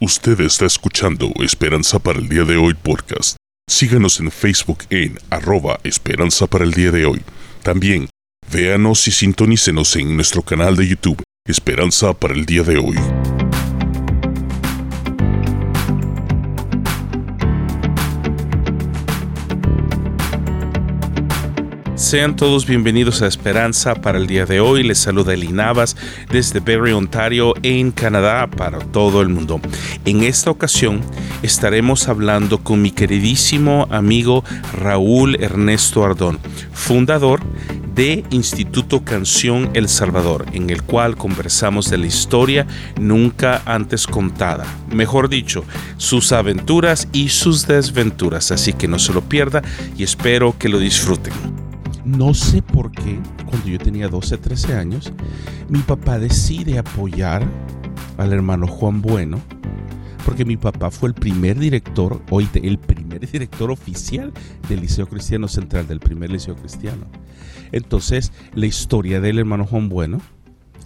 Usted está escuchando Esperanza para el Día de Hoy podcast. Síganos en Facebook en arroba Esperanza para el Día de Hoy. También véanos y sintonícenos en nuestro canal de YouTube Esperanza para el Día de Hoy. Sean todos bienvenidos a Esperanza para el día de hoy. Les saluda Eli Navas desde Barrie, Ontario, en Canadá, para todo el mundo. En esta ocasión estaremos hablando con mi queridísimo amigo Raúl Ernesto Ardón, fundador de Instituto Canción El Salvador, en el cual conversamos de la historia nunca antes contada. Mejor dicho, sus aventuras y sus desventuras. Así que no se lo pierda y espero que lo disfruten. No sé por qué, cuando yo tenía 12, 13 años, mi papá decide apoyar al hermano Juan Bueno, porque mi papá fue el primer director, oíste, el primer director oficial del Liceo Cristiano Central, del primer Liceo Cristiano. Entonces, la historia del hermano Juan Bueno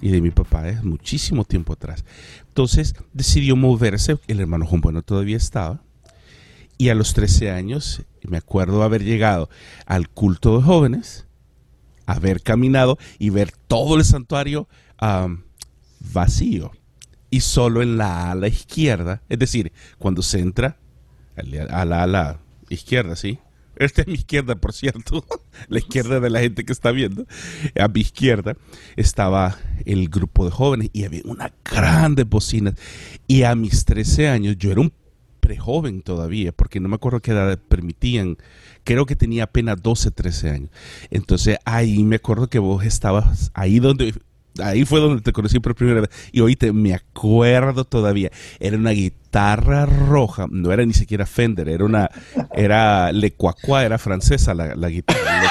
y de mi papá es muchísimo tiempo atrás. Entonces, decidió moverse, el hermano Juan Bueno todavía estaba, y a los 13 años, me acuerdo haber llegado al culto de jóvenes, haber caminado y ver todo el santuario vacío. Y solo en la ala izquierda, es decir, cuando se entra a la ala izquierda, ¿sí? Esta es mi izquierda, por cierto, la izquierda de la gente que está viendo. A mi izquierda estaba el grupo de jóvenes y había una grande bocina. Y a mis 13 años, yo era un prejoven todavía, porque no me acuerdo qué edad permitían. Creo que tenía apenas 12, 13 años. Entonces ahí me acuerdo que vos estabas ahí donde ahí fue donde te conocí por primera vez. Y oíste, me acuerdo todavía. Era una guitarra roja, no era ni siquiera Fender, era una, era Le Cuacua, era francesa la, la guitarra.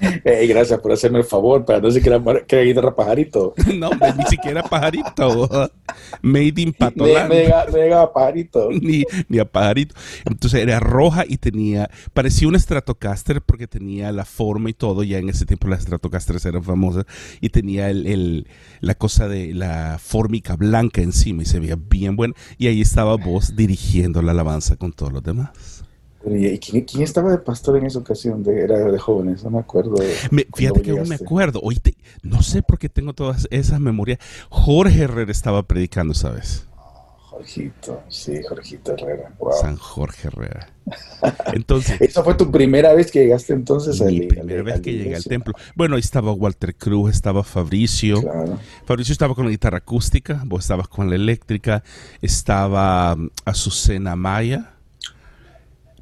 Hey, gracias por hacerme el favor, pero no sé que era, que era guitarra pajarito. No, ni siquiera pajarito. Made in Patoland. Me, llegaba a pajarito. Ni, ni, a pajarito. Entonces era roja y tenía, parecía un Stratocaster porque tenía la forma y todo. Ya en ese tiempo las Stratocasters eran famosas. Y tenía el, el, la cosa de la fórmica blanca encima y se veía bien buena. Y ahí estaba vos dirigiendo la alabanza con todos los demás. ¿Y quién, estaba de pastor en esa ocasión? De, era de jóvenes, no me acuerdo. fíjate que aún me acuerdo. No sé por qué tengo todas esas memorias. Jorge Herrera estaba predicando, ¿sabes? Jorgito, sí, Jorgito Herrera. San Jorge Herrera. Entonces, ¿Esa fue tu primera vez que llegaste entonces mi primera vez que llegué al templo. Bueno, ahí estaba Walter Cruz, estaba Fabricio. Fabricio estaba con la guitarra acústica, vos estabas con la eléctrica, estaba um, Azucena Maya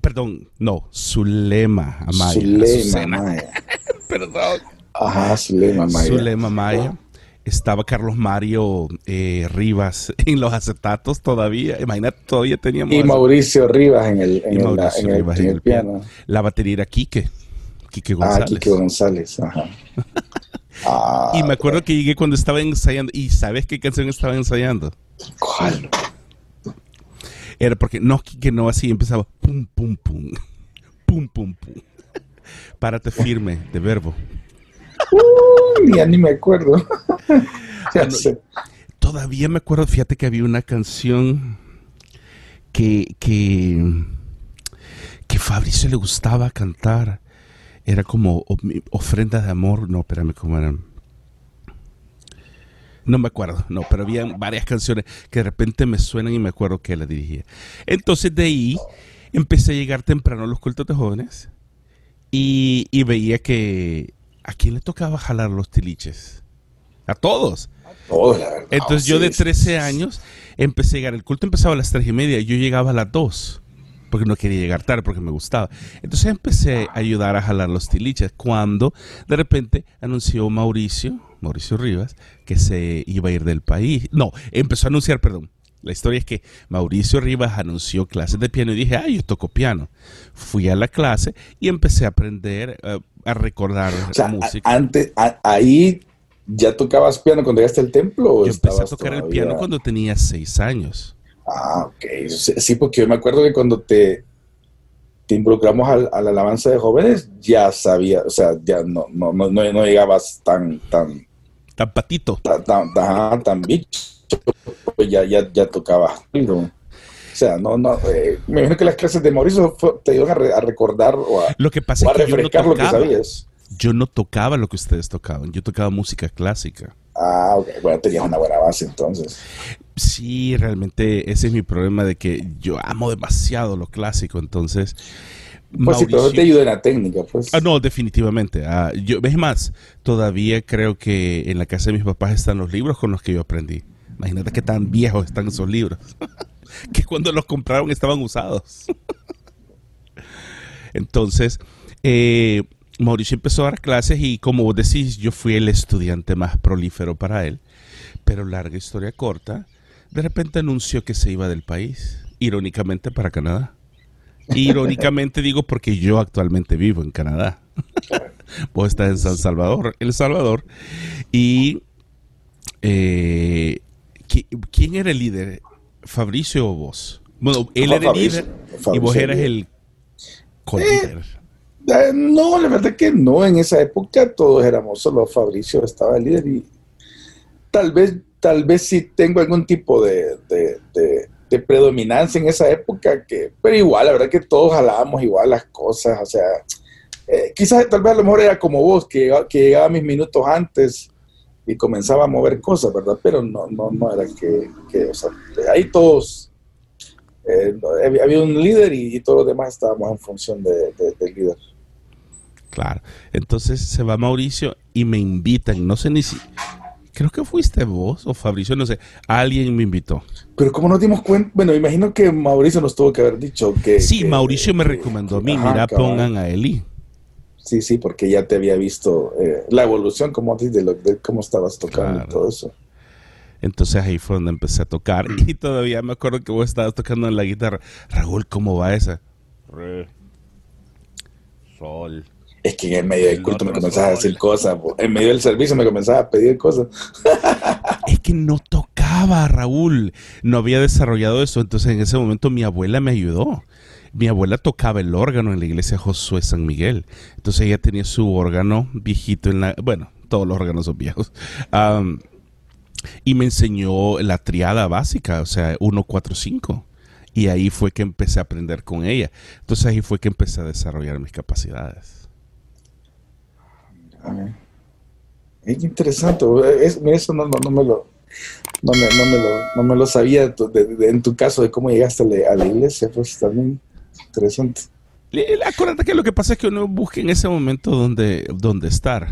perdón, no, Zulema Amaya. Zulema Amaya. perdón. Ajá, Zulema Amaya. Zulema Amaya. Estaba Carlos Mario eh, Rivas en los acetatos todavía. Imagínate, todavía teníamos. Y Mauricio Rivas en el, en el, en el, piano. La batería era Quique. Quique González. Ah, Quique González, ajá. ah, y me acuerdo que llegué cuando estaba ensayando. ¿Y sabes qué canción estaba ensayando? ¿Cuál? Era porque no, que no así empezaba pum, pum, pum, pum, pum, pum. Párate firme, de verbo. ya ni me acuerdo. todavía me acuerdo, fíjate que había una canción que, que, que Fabricio le gustaba cantar. Era como ofrenda de amor. No, espérame, ¿cómo eran? No me acuerdo, no, pero había varias canciones que de repente me suenan y me acuerdo que la dirigía. Entonces de ahí empecé a llegar temprano a los cultos de jóvenes y, veía que a quién le tocaba jalar los tiliches. A todos. A todos, Entonces yo de 13 años empecé a llegar. El culto empezaba a las 3 y media y yo llegaba a las 2 porque no quería llegar tarde, porque me gustaba. Entonces empecé a ayudar a jalar los tiliches cuando de repente anunció Mauricio, Mauricio Rivas, que se iba a ir del país. No, empezó a anunciar, perdón. La historia es que Mauricio Rivas anunció clases de piano y dije, ay, yo toco piano. Fui a la clase y empecé a aprender eh, a recordar la música. Antes, ahí ya tocabas piano cuando llegaste al templo. yo empecé a tocar el piano cuando tenía seis años. Ah, ok. Sí, porque yo me acuerdo que cuando te, te involucramos a, la alabanza de jóvenes, ya sabía, o sea, ya no, no, no, no llegabas tan, tan... Tan patito. Tan, tan, tan, bicho. Pues ya, ya, ya tocaba. sea, no, no, eh, me imagino que las clases de Mauricio te ayudan a, recordar o a, lo que pasa es que refrescar lo que sabías. Yo no tocaba lo que ustedes tocaban, yo tocaba música clásica. Ah, ok, bueno, tenías una buena base entonces. Sí, realmente ese es mi problema de que yo amo demasiado lo clásico, entonces... Pues sí, pero te ayuda en la técnica, pues. Ah, no, definitivamente. Ah, yo, es más, todavía creo que en la casa de mis papás están los libros con los que yo aprendí. Imagínate qué tan viejos están esos libros. que cuando los compraron estaban usados. Entonces, eh, Mauricio empezó a dar clases y como vos decís, yo fui el estudiante más prolífero para él. Pero larga historia corta, de repente anunció que se iba del país, irónicamente para Canadá. Irónicamente digo porque yo actualmente vivo en Canadá. vos estás en San Salvador, El Salvador. Y eh, ¿quién era el líder? ¿Fabricio o vos? Bueno, él era el líder y vos eras el co-líder. Eh, eh, no, la verdad que no, en esa época todos éramos, solo Fabricio estaba el líder y tal vez, tal vez sí tengo algún tipo de, predominancia en esa época, que, pero igual, la verdad que todos jalábamos igual las cosas, o sea, eh, quizás tal vez a lo mejor era como vos, que, que llegaba mis minutos antes y comenzaba a mover cosas, ¿verdad? Pero no, no, era que, o sea, ahí todos, eh, había un líder y, todos los demás estábamos en función del líder. Claro. Entonces se va Mauricio y me invitan. No sé ni si. Creo que fuiste vos o Fabricio, no sé. Alguien me invitó. Pero como nos dimos cuenta, bueno, imagino que Mauricio nos tuvo que haber dicho que... Sí, Mauricio me recomendó a mí, mira, pongan a Eli. Sí, sí, porque ya te había visto eh, la evolución, como de, de cómo estabas tocando y todo eso. Entonces ahí fue donde empecé a tocar y todavía me acuerdo que vos estabas tocando en la guitarra. Raúl, ¿cómo va esa? Re, sol, es que en el medio del culto me comenzaba a decir cosas, en medio del servicio me comenzaba a pedir cosas. es que no tocaba, Raúl, no había desarrollado eso, entonces en ese momento mi abuela me ayudó. Mi abuela tocaba el órgano en la iglesia Josué San Miguel, entonces ella tenía su órgano viejito en la, bueno, todos los órganos son viejos. y me enseñó la triada básica, o sea, 1, 4, 5. Y ahí fue que empecé a aprender con ella. Entonces ahí fue que empecé a desarrollar mis capacidades. Es interesante, eso no, me lo, no me, lo, sabía en tu caso de cómo llegaste a la, iglesia, pues también interesante. Acuérdate que lo que pasa es que uno busca en ese momento donde, donde estar,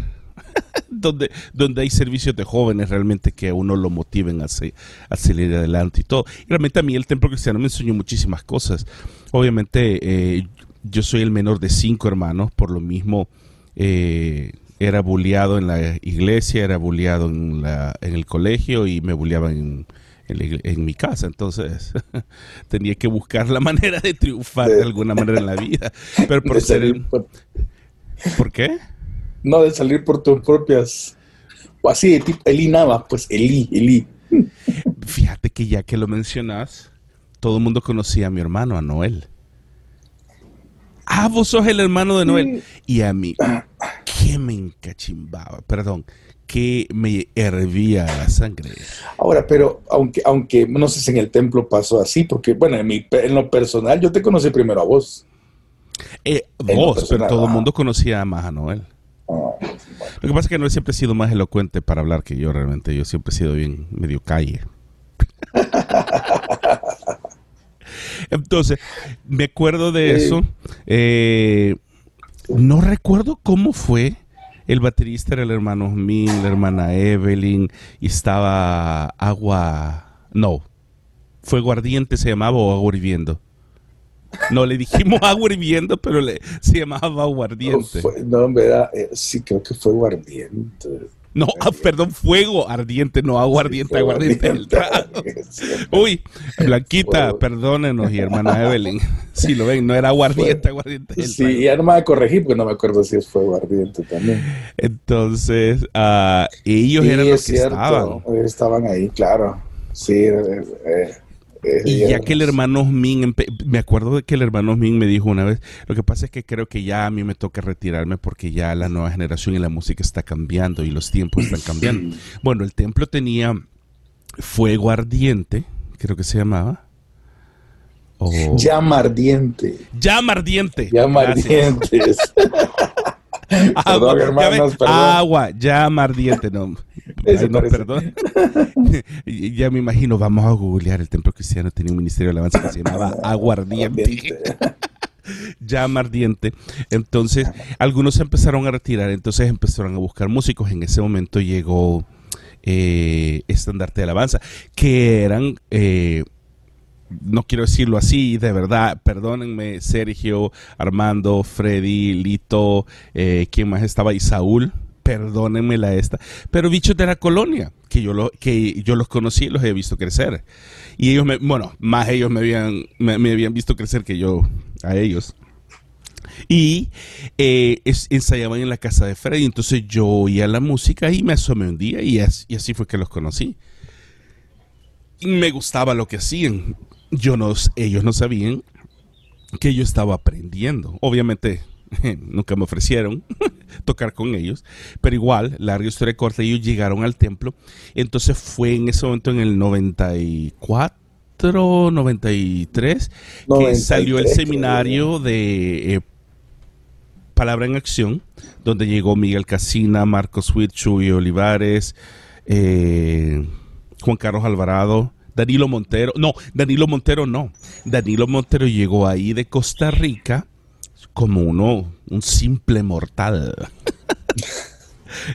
donde, donde hay servicios de jóvenes realmente que a uno lo motiven a, salir adelante y todo. Y realmente a mí el templo cristiano me enseñó muchísimas cosas. Obviamente eh, yo soy el menor de cinco hermanos, por lo mismo... Eh, era bulleado en la iglesia, era bulleado en, la, en el colegio y me bulleaban en, en, mi casa. Entonces tenía que buscar la manera de triunfar de, alguna manera en la vida. Pero por ser el... por... qué? No, de salir por tus propias... O así, de tipo Eli Nava, pues Eli, Eli. Fíjate que ya que lo mencionas, todo el mundo conocía a mi hermano, a Noel. Ah, vos sos el hermano de Noel. Y a mí, ¿qué me encachimbaba? Perdón, que me hervía la sangre. Ahora, pero aunque, aunque no sé si en el templo pasó así, porque bueno, en, mi, en lo personal yo te conocí primero a vos. Eh, vos, pero todo el mundo conocía más a Noel. Ah, lo que pasa es que Noel siempre ha sido más elocuente para hablar que yo realmente. Yo siempre he sido bien medio calle. Entonces, me acuerdo de eso. Eh, no recuerdo cómo fue. El baterista era el hermano Min, la hermana Evelyn, y estaba agua. No, fuego ardiente se llamaba o agua hirviendo. No, le dijimos agua hirviendo, pero le, se llamaba agua ardiente. No, en verdad, eh, sí, creo que fue ardiente. No, ah, perdón, fuego ardiente, no agua ardiente, aguardiente. Uy, Blanquita, perdónenos y hermana Evelyn. Si lo ven, no era aguardiente, aguardiente. Sí, ya no me voy a corregir porque no me acuerdo si es fuego ardiente también. Entonces, uh, ellos eran los que estaban. Estaban ahí, claro. Sí, eh, eh y ya que el hermano Min, me acuerdo de que el hermano Min me dijo una vez, lo que pasa es que creo que ya a mí me toca retirarme porque ya la nueva generación y la música está cambiando y los tiempos están cambiando. Bueno, el templo tenía fuego ardiente, creo que se llamaba, Oh. Llama ardiente. Llama ardiente. Llama ardientes. Agua, perdón, Agua, llama ardiente. No, perdón. ya me imagino, vamos a googlear. El templo cristiano tenía un ministerio de alabanza que se llamaba Aguardiente. llama ardiente. Entonces, algunos se empezaron a retirar, entonces empezaron a buscar músicos. En ese momento llegó eh, Estandarte de Alabanza, que eran eh, no quiero decirlo así, de verdad, perdónenme, Sergio, Armando, Freddy, Lito, eh, ¿quién más estaba? Y Saúl, perdónenme la esta, pero bichos de la colonia, que yo, lo, que yo los conocí y los he visto crecer. Y ellos, me, bueno, más ellos me habían, me, habían visto crecer que yo a ellos. Y eh, ensayaban en la casa de Freddy, entonces yo oía la música y me asomé un día y así fue que los conocí me gustaba lo que hacían yo no, ellos no sabían que yo estaba aprendiendo. Obviamente, nunca me ofrecieron tocar con ellos, pero igual, larga historia corta, ellos llegaron al templo. Entonces fue en ese momento, en el 94, 93, que salió el seminario de eh, Palabra en Acción, donde llegó Miguel Casina, Marcos Witt, Chuy Olivares, eh, Juan Carlos Alvarado, Danilo Montero, no, Danilo Montero no. Danilo Montero llegó ahí de Costa Rica como uno, un simple mortal.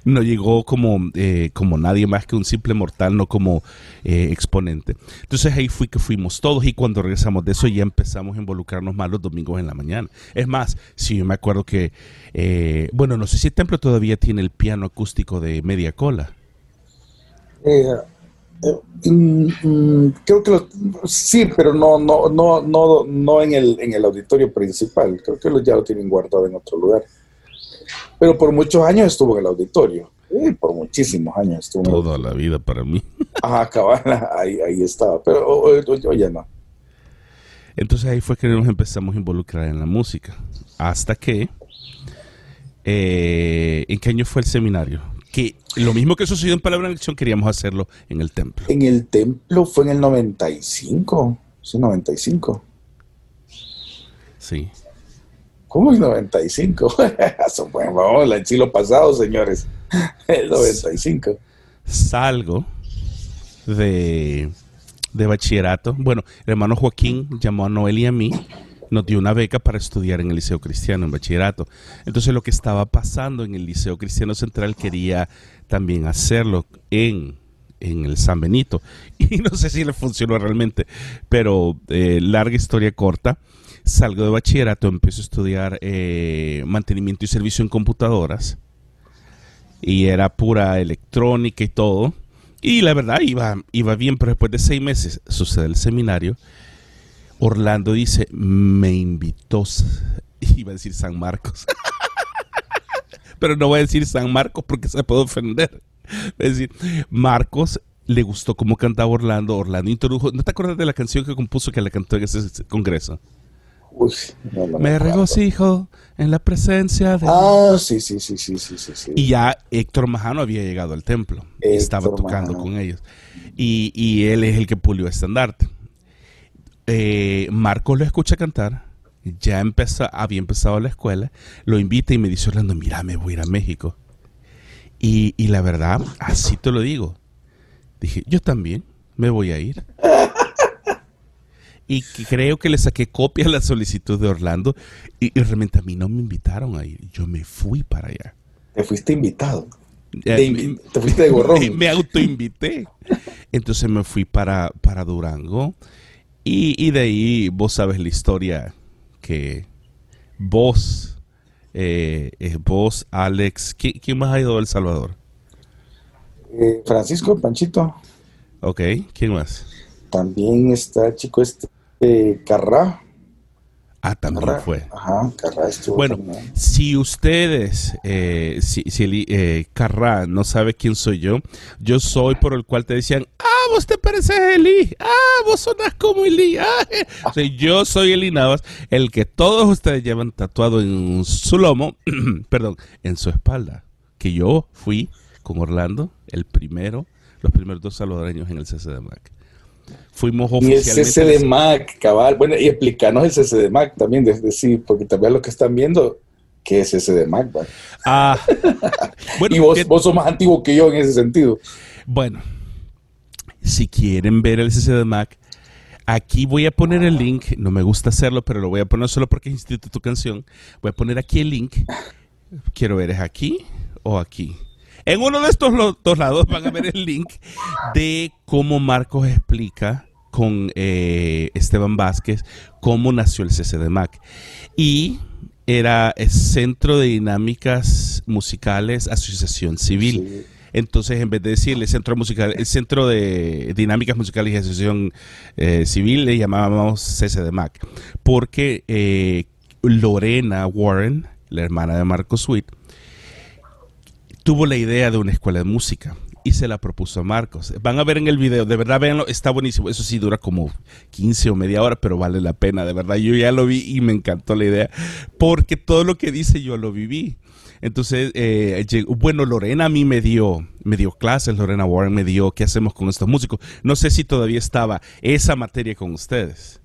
no llegó como, eh, como nadie más que un simple mortal, no como eh, exponente. Entonces ahí fui que fuimos todos y cuando regresamos de eso ya empezamos a involucrarnos más los domingos en la mañana. Es más, si yo me acuerdo que, eh, bueno, no sé si el templo todavía tiene el piano acústico de media cola. Eh, creo que sí, pero no, no, no, no, no en el, en el auditorio principal. Creo que ya lo tienen guardado en otro lugar. Pero por muchos años estuvo en el auditorio. por muchísimos años estuvo. Toda la vida para mí. Ajá, cabal, ahí, ahí estaba. Pero yo ya no. Entonces ahí fue que nos empezamos a involucrar en la música. Hasta que. Eh, ¿En qué año fue el seminario? Que lo mismo que sucedió en Palabra en Acción queríamos hacerlo en el templo. En el templo fue en el 95, sí, 95. Sí. ¿Cómo es 95? vamos, el siglo pasado, señores. El 95. Salgo de, de bachillerato. Bueno, el hermano Joaquín llamó a Noel y a mí nos dio una beca para estudiar en el Liceo Cristiano, en bachillerato. Entonces lo que estaba pasando en el Liceo Cristiano Central quería también hacerlo en, el San Benito. Y no sé si le funcionó realmente, pero eh, larga historia corta. Salgo de bachillerato, empiezo a estudiar eh, mantenimiento y servicio en computadoras. Y era pura electrónica y todo. Y la verdad iba, iba bien, pero después de seis meses sucede el seminario Orlando dice, me invitó, iba a decir San Marcos, pero no voy a decir San Marcos porque se puede ofender. Es decir, Marcos le gustó cómo cantaba Orlando, Orlando introdujo, ¿no te acuerdas de la canción que compuso que la cantó en ese congreso? me, regocijo en la presencia de... Ah, sí, sí, sí, sí, sí, sí, Y ya Héctor Majano había llegado al templo, estaba tocando con ellos. Y, y, él es el que pulió estandarte eh, Marcos lo escucha cantar, ya empezó, había empezado la escuela, lo invita y me dice Orlando, mira, me voy a ir a México. Y, la verdad, así te lo digo. Dije, yo también me voy a ir. y creo que le saqué copia a la solicitud de Orlando y, realmente a mí no me invitaron a ir. Yo me fui para allá. Te fuiste invitado. te, fuiste de gorrón. Me, me autoinvité. Entonces me fui para, para Durango y, de ahí vos sabes la historia que vos, eh, eh vos, Alex, ¿quién, más ha ido a El Salvador? Eh, Francisco, Panchito. Ok, ¿quién más? También está chico este eh, Carrá. Ah, también fue. Ajá, Carrá estuvo Bueno, si ustedes, eh, si, si eh, Carrá no sabe quién soy yo, yo soy por el cual te decían, ah, vos te pareces a Eli, ah, vos sonás como Eli. Ah. yo soy Eli Navas, el que todos ustedes llevan tatuado en su lomo, perdón, en su espalda, que yo fui con Orlando, el primero, los primeros dos salvadoreños en el CCDMAC. Fuimos oficialmente. Y el CC de Mac, cabal. Bueno, y explícanos el CC de Mac también, desde sí, porque también lo que están viendo, ¿qué es ese de Mac? Ah, bueno, y vos, vos sos más antiguo que yo en ese sentido. Bueno, si quieren ver el CC de Mac, aquí voy a poner el link. No me gusta hacerlo, pero lo voy a poner solo porque es Instituto Canción. Voy a poner aquí el link. Quiero ver, ¿es aquí o aquí? En uno de estos dos lados van a ver el link de cómo Marcos explica con eh, Esteban Vázquez cómo nació el CCDMAC. Y era el Centro de Dinámicas Musicales Asociación Civil. Entonces, en vez de decirle centro musical, el centro de dinámicas musicales y asociación eh, civil, le llamábamos CCDMAC, porque eh, Lorena Warren, la hermana de Marco Sweet, tuvo la idea de una escuela de música y se la propuso a Marcos. Van a ver en el video, de verdad véanlo, está buenísimo. Eso sí dura como 15 o media hora, pero vale la pena, de verdad. Yo ya lo vi y me encantó la idea, porque todo lo que dice yo lo viví. Entonces, eh, bueno, Lorena a mí me dio, me dio clases, Lorena Warren me dio qué hacemos con estos músicos. No sé si todavía estaba esa materia con ustedes.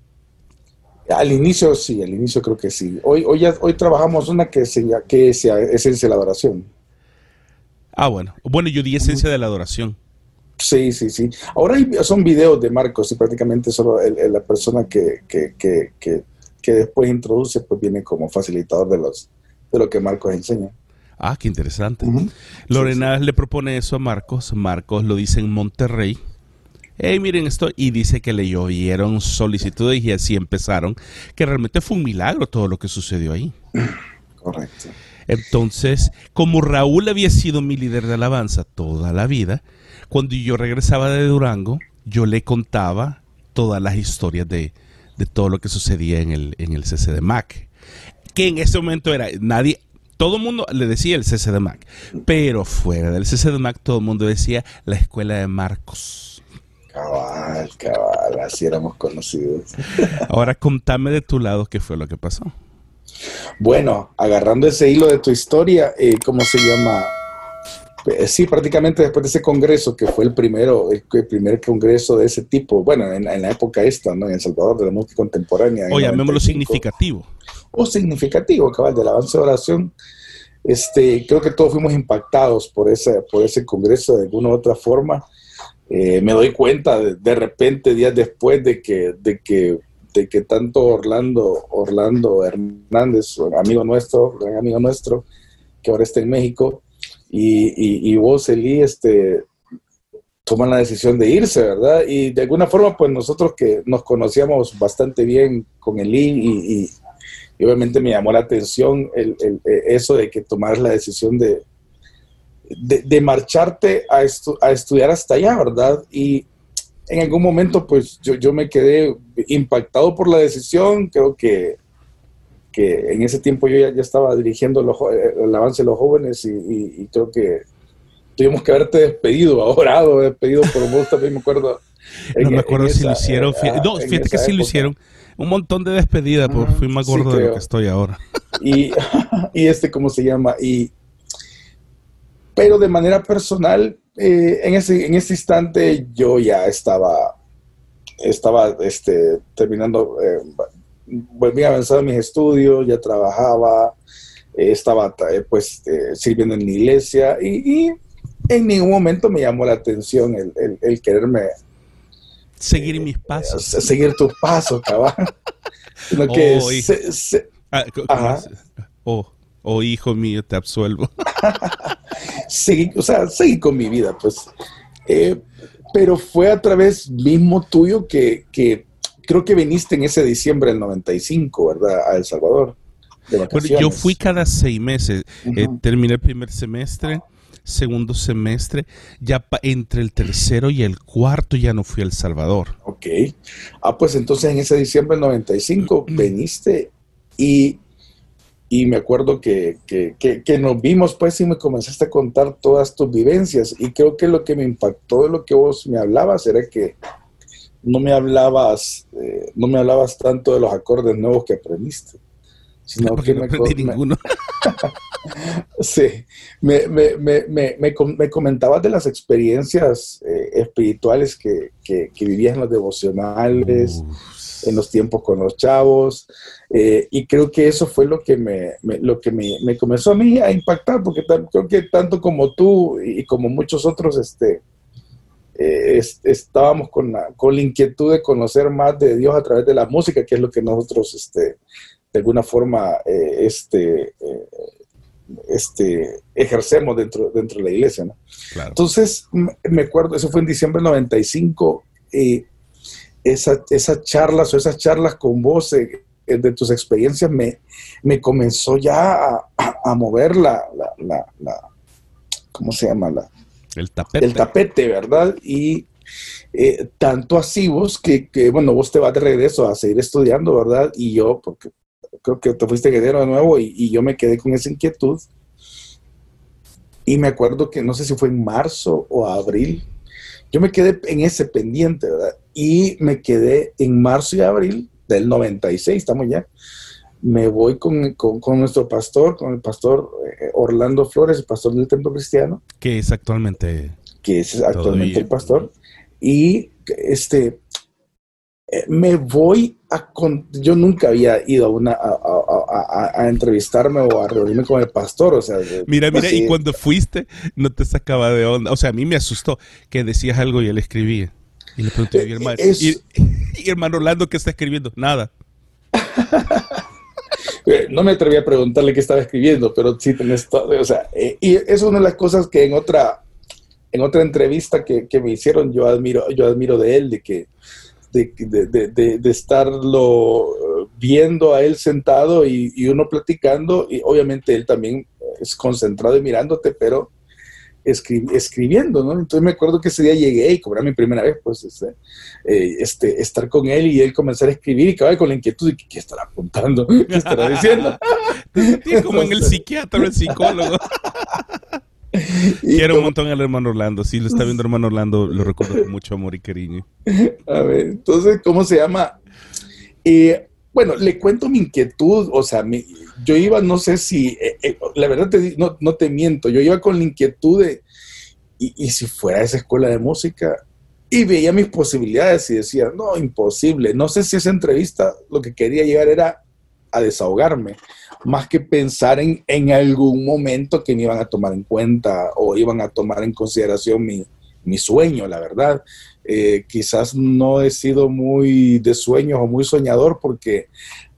Al inicio sí, al inicio creo que sí. Hoy, hoy, trabajamos una que, se, que es esencia de la adoración. Ah, bueno. Bueno, yo di esencia de la adoración. Sí, sí, sí. Ahora son videos de Marcos y prácticamente solo la persona que, que, que, que, después introduce, pues viene como facilitador de, los, de lo que Marcos enseña. Ah, qué interesante. Lorena le propone eso a Marcos. Marcos lo dice en Monterrey. Hey, miren esto. Y dice que le llovieron solicitudes y así empezaron. Que realmente fue un milagro todo lo que sucedió ahí. Correcto. Entonces, como Raúl había sido mi líder de alabanza toda la vida, cuando yo regresaba de Durango, yo le contaba todas las historias de, todo lo que sucedía en el, en el CC Mac. Que en ese momento era nadie, todo el mundo le decía el CC de Mac, pero fuera del CC de Mac todo el mundo decía la escuela de Marcos. Cabal, cabal, así éramos conocidos. Ahora contame de tu lado qué fue lo que pasó. Bueno, agarrando ese hilo de tu historia, eh, ¿cómo se llama? Eh, sí, prácticamente después de ese congreso, que fue el primero, el, primer congreso de ese tipo, bueno, en, la época esta, ¿no? En El Salvador, de la música contemporánea. O llamémoslo significativo. O significativo, cabal, del avance de oración. Este, creo que todos fuimos impactados por ese, por ese congreso de alguna u otra forma. Eh, me doy cuenta de, de, repente, días después, de que, de que de que tanto Orlando, Orlando Hernández, amigo nuestro, gran amigo nuestro, que ahora está en México, y, y, vos, Eli, este, toman la decisión de irse, ¿verdad? Y de alguna forma, pues nosotros que nos conocíamos bastante bien con Eli y, y, obviamente me llamó la atención el, el, eso de que tomaras la decisión de, de, marcharte a, a, estudiar hasta allá, ¿verdad? Y en algún momento pues yo, yo me quedé impactado por la decisión, creo que, que en ese tiempo yo ya, ya estaba dirigiendo el avance de los jóvenes y, creo que tuvimos que haberte despedido, orado, despedido por vos también me acuerdo. no me acuerdo si lo hicieron, no, fíjate que sí lo hicieron, un montón de despedidas, por fui más gordo de lo que estoy ahora. Y, y este, ¿cómo se llama? Y, pero de manera personal, eh, en, ese, en ese instante yo ya estaba, estaba este, terminando, eh, volví a avanzar en mis estudios, ya trabajaba, eh, estaba pues sirviendo en la iglesia y, en ningún momento me llamó la atención el, el, quererme seguir mis pasos. seguir tus pasos, cabrón. oh, oh, hijo mío, te absuelvo. seguí, o sea, seguí con mi vida, pues. Eh, pero fue a través mismo tuyo que, creo que viniste en ese diciembre del 95, ¿verdad? A El Salvador. bueno, yo fui cada seis meses. Eh, terminé el primer semestre, segundo semestre, ya entre el tercero y el cuarto ya no fui a El Salvador. Ok. Ah, pues entonces en ese diciembre del 95 viniste y y me acuerdo que, nos vimos pues y me comenzaste a contar todas tus vivencias y creo que lo que me impactó de lo que vos me hablabas era que no me hablabas eh, no me hablabas tanto de los acordes nuevos que aprendiste sino que no me aprendí ninguno. Sí, me, me, me, me, comentabas de las experiencias eh, espirituales que, que, vivías en los devocionales, en los tiempos con los chavos, eh, y creo que eso fue lo que, me, lo que me, comenzó a mí a impactar, porque creo que tanto como tú y como muchos otros, este, eh, estábamos con la, con la inquietud de conocer más de Dios a través de la música, que es lo que nosotros, este, de alguna forma, este, este, ejercemos dentro, dentro de la iglesia. ¿no? Entonces, me acuerdo, eso fue en diciembre del 95, y esa, esas charlas o esas charlas con vos eh, eh, de tus experiencias me, me comenzó ya a, mover la, la, ¿cómo se llama? La, el tapete. El tapete, ¿verdad? Y eh, tanto así vos que, que, bueno, vos te vas de regreso a seguir estudiando, ¿verdad? Y yo, porque creo que te fuiste guerrero de nuevo y, yo me quedé con esa inquietud. Y me acuerdo que no sé si fue en marzo o abril, yo me quedé en ese pendiente, ¿verdad? Y me quedé en marzo y abril del 96, estamos ya. Me voy con, con, nuestro pastor, con el pastor eh, Orlando Flores, el pastor del Templo Cristiano. Que es actualmente. Que es actualmente el pastor. Y este, eh, me voy a... yo nunca había ido a, una, a, entrevistarme o a reunirme con el pastor, o sea... Mira, mira, y cuando fuiste no te sacaba de onda. O sea, a mí me asustó que decías algo y él escribía. Y le pregunté, a mi hermano, y, hermano Orlando qué está escribiendo? Nada. Eh, no me atreví a preguntarle qué estaba escribiendo, pero sí tenés todo, o sea, eh, y es una de las cosas que en otra, en otra entrevista que, que me hicieron, yo admiro, yo admiro de él, de que de, de, estarlo eh, viendo a él sentado y, uno platicando, y obviamente él también es concentrado y mirándote, pero escribiendo, ¿no? Entonces me acuerdo que ese día llegué y cobré mi primera vez, pues, este, eh, este, estar con él y él comenzar a escribir y cabal con la inquietud de qué estará apuntando, qué estará diciendo. como en el psiquiatra, el psicólogo. Quiero un montón al hermano Orlando. Si lo está viendo hermano Orlando, lo recuerdo con mucho amor y cariño. A ver, entonces, ¿cómo se llama? Eh, bueno, le cuento mi inquietud, o sea, yo iba, no sé si, eh, eh, la verdad te, no, no, te miento, yo iba con la inquietud de, y, y, si fuera esa escuela de música, y veía mis posibilidades y decía, no, imposible, no sé si esa entrevista lo que quería llegar era a desahogarme, más que pensar en, en algún momento que me iban a tomar en cuenta o iban a tomar en consideración mi, mi sueño, la verdad. Eh, quizás no he sido muy de sueños o muy soñador porque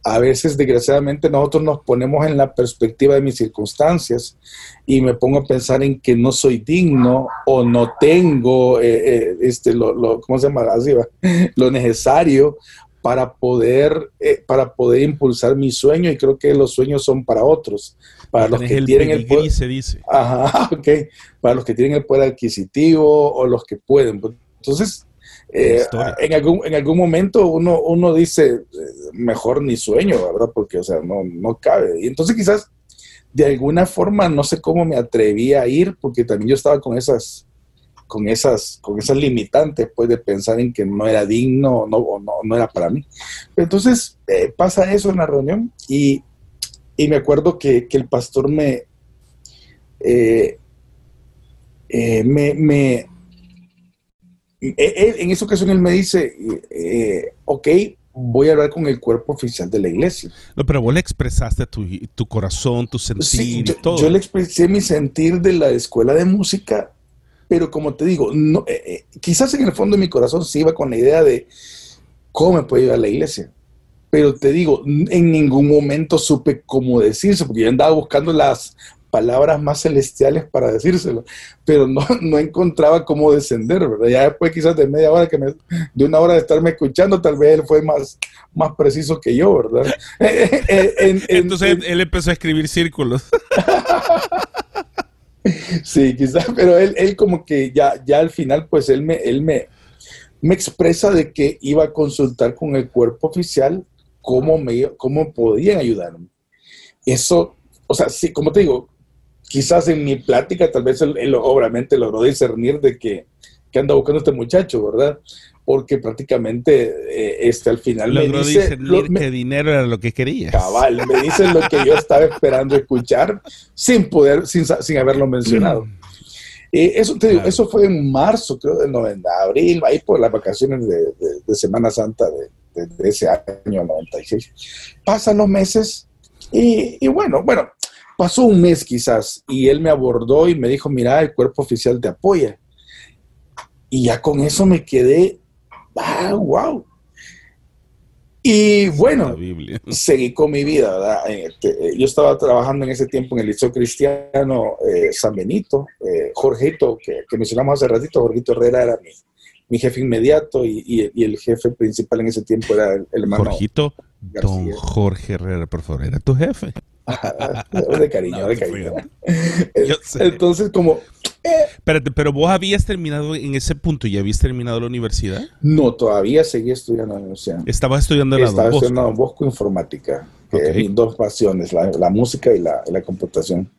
a veces desgraciadamente nosotros nos ponemos en la perspectiva de mis circunstancias y me pongo a pensar en que no soy digno o no tengo eh, eh, este lo, lo, ¿cómo se llama? Así va, lo necesario para poder, eh, para poder impulsar mi sueño y creo que los sueños son para otros, para los que tienen el poder, se dice. Ajá, okay. para los que tienen el poder adquisitivo o los que pueden. Entonces, eh, en, algún, en algún momento uno, uno dice, eh, mejor ni sueño, ¿verdad? Porque, o sea, no, no cabe. Y entonces quizás de alguna forma, no sé cómo me atreví a ir, porque también yo estaba con esas con esas, con esas limitantes, pues, de pensar en que no era digno o no, no, no, era para mí. Entonces, eh, pasa eso en la reunión y, y me acuerdo que, que, el pastor me, eh, eh, me, me en esa ocasión él me dice, ok, voy a hablar con el cuerpo oficial de la iglesia. No, pero vos le expresaste tu, tu corazón, tu sentir y todo. Yo le expresé mi sentir de la escuela de música pero como te digo, no, eh, eh, quizás en el fondo de mi corazón sí iba con la idea de cómo me puede ayudar la iglesia. Pero te digo, en ningún momento supe cómo decirse, porque yo andaba buscando las palabras más celestiales para decírselo, pero no, no encontraba cómo descender, ¿verdad? Ya después quizás de media hora, que me, de una hora de estarme escuchando, tal vez él fue más, más preciso que yo, ¿verdad? Entonces él empezó a escribir círculos. Sí, quizás, pero él, él como que ya, ya al final, pues él me, él me, me expresa de que iba a consultar con el cuerpo oficial cómo, me, cómo podían ayudarme. Eso, o sea, sí, como te digo, quizás en mi plática tal vez él, obviamente logró discernir de que, ¿qué anda buscando este muchacho, verdad? Porque prácticamente eh, este, al final me dice que dinero era lo que quería. Cabal, me dice lo que yo estaba esperando escuchar sin poder, sin, sin haberlo mencionado. Mm. Eh, eso, te digo, eso fue en marzo, creo, del 90, abril, ahí por las vacaciones de, Semana Santa de, de, ese año 96. Pasan los meses y, y, bueno, bueno, pasó un mes quizás y él me abordó y me dijo, mira, el cuerpo oficial te apoya. Y ya con eso me quedé, ah, wow. Y bueno, seguí con mi vida, ¿verdad? Este, yo estaba trabajando en ese tiempo en el Liceo Cristiano eh, San Benito, eh, Jorgito, que, mencionamos hace ratito, Jorgito Herrera era mi, jefe inmediato y, el jefe principal en ese tiempo era el, hermano. Jorgito, don Jorge Herrera, por favor, era tu jefe. de cariño, de cariño. Entonces, como... Eh, pero vos habías terminado en ese punto, ¿ya habías terminado la universidad? No, todavía seguía estudiando en la universidad. Estaba estudiando la Estaba estudiando en Bosco Informática, que mis dos pasiones, la, música y la, computación.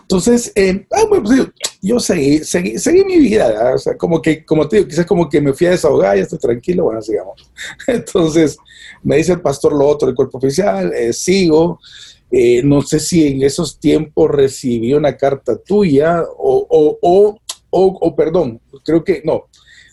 Entonces, eh, ah, pues, yo seguí, seguí, seguí mi vida, o sea, como que, como te digo, quizás como que me fui a desahogar, ya estoy tranquilo, bueno, sigamos. Entonces, me dice el pastor lo otro del cuerpo oficial, eh, sigo, eh, no sé si en esos tiempos recibí una carta tuya o, o, o, perdón, creo que no.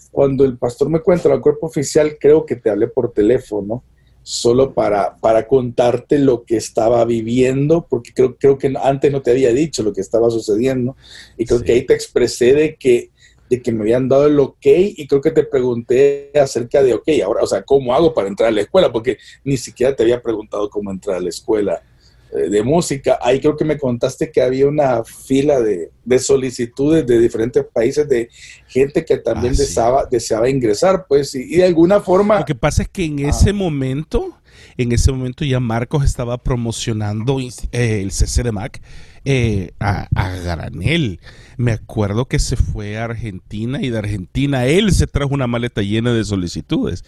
Cuando el pastor me cuenta el cuerpo oficial, creo que te hablé por teléfono solo para, para contarte lo que estaba viviendo, porque creo, creo que antes no te había dicho lo que estaba sucediendo, y creo que ahí te expresé de que, de que me habían dado el ok, y creo que te pregunté acerca de, ok, ahora, o sea, ¿cómo hago para entrar a la escuela? Porque ni siquiera te había preguntado cómo entrar a la escuela de música. Ahí creo que me contaste que había una fila de, solicitudes de diferentes países de gente que también ah, deseaba, ingresar, pues, y, de alguna forma... Lo que pasa es que en ese ah. momento, en ese momento ya Marcos estaba promocionando eh, el CC de Mac eh, a, granel. Me acuerdo que se fue a Argentina y de Argentina él se trajo una maleta llena de solicitudes.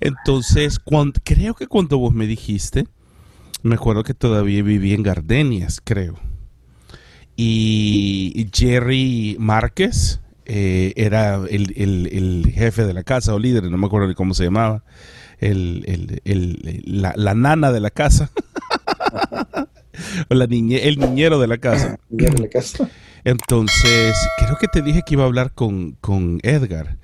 Entonces, cuando, creo que cuando vos me dijiste me acuerdo que todavía vivía en Gardenias, creo. Y Jerry Márquez eh, era el, jefe de la casa o líder, no me acuerdo cómo se llamaba, la, nana de la casa. o la niñe, el niñero de la casa. Entonces, creo que te dije que iba a hablar con, con Edgar.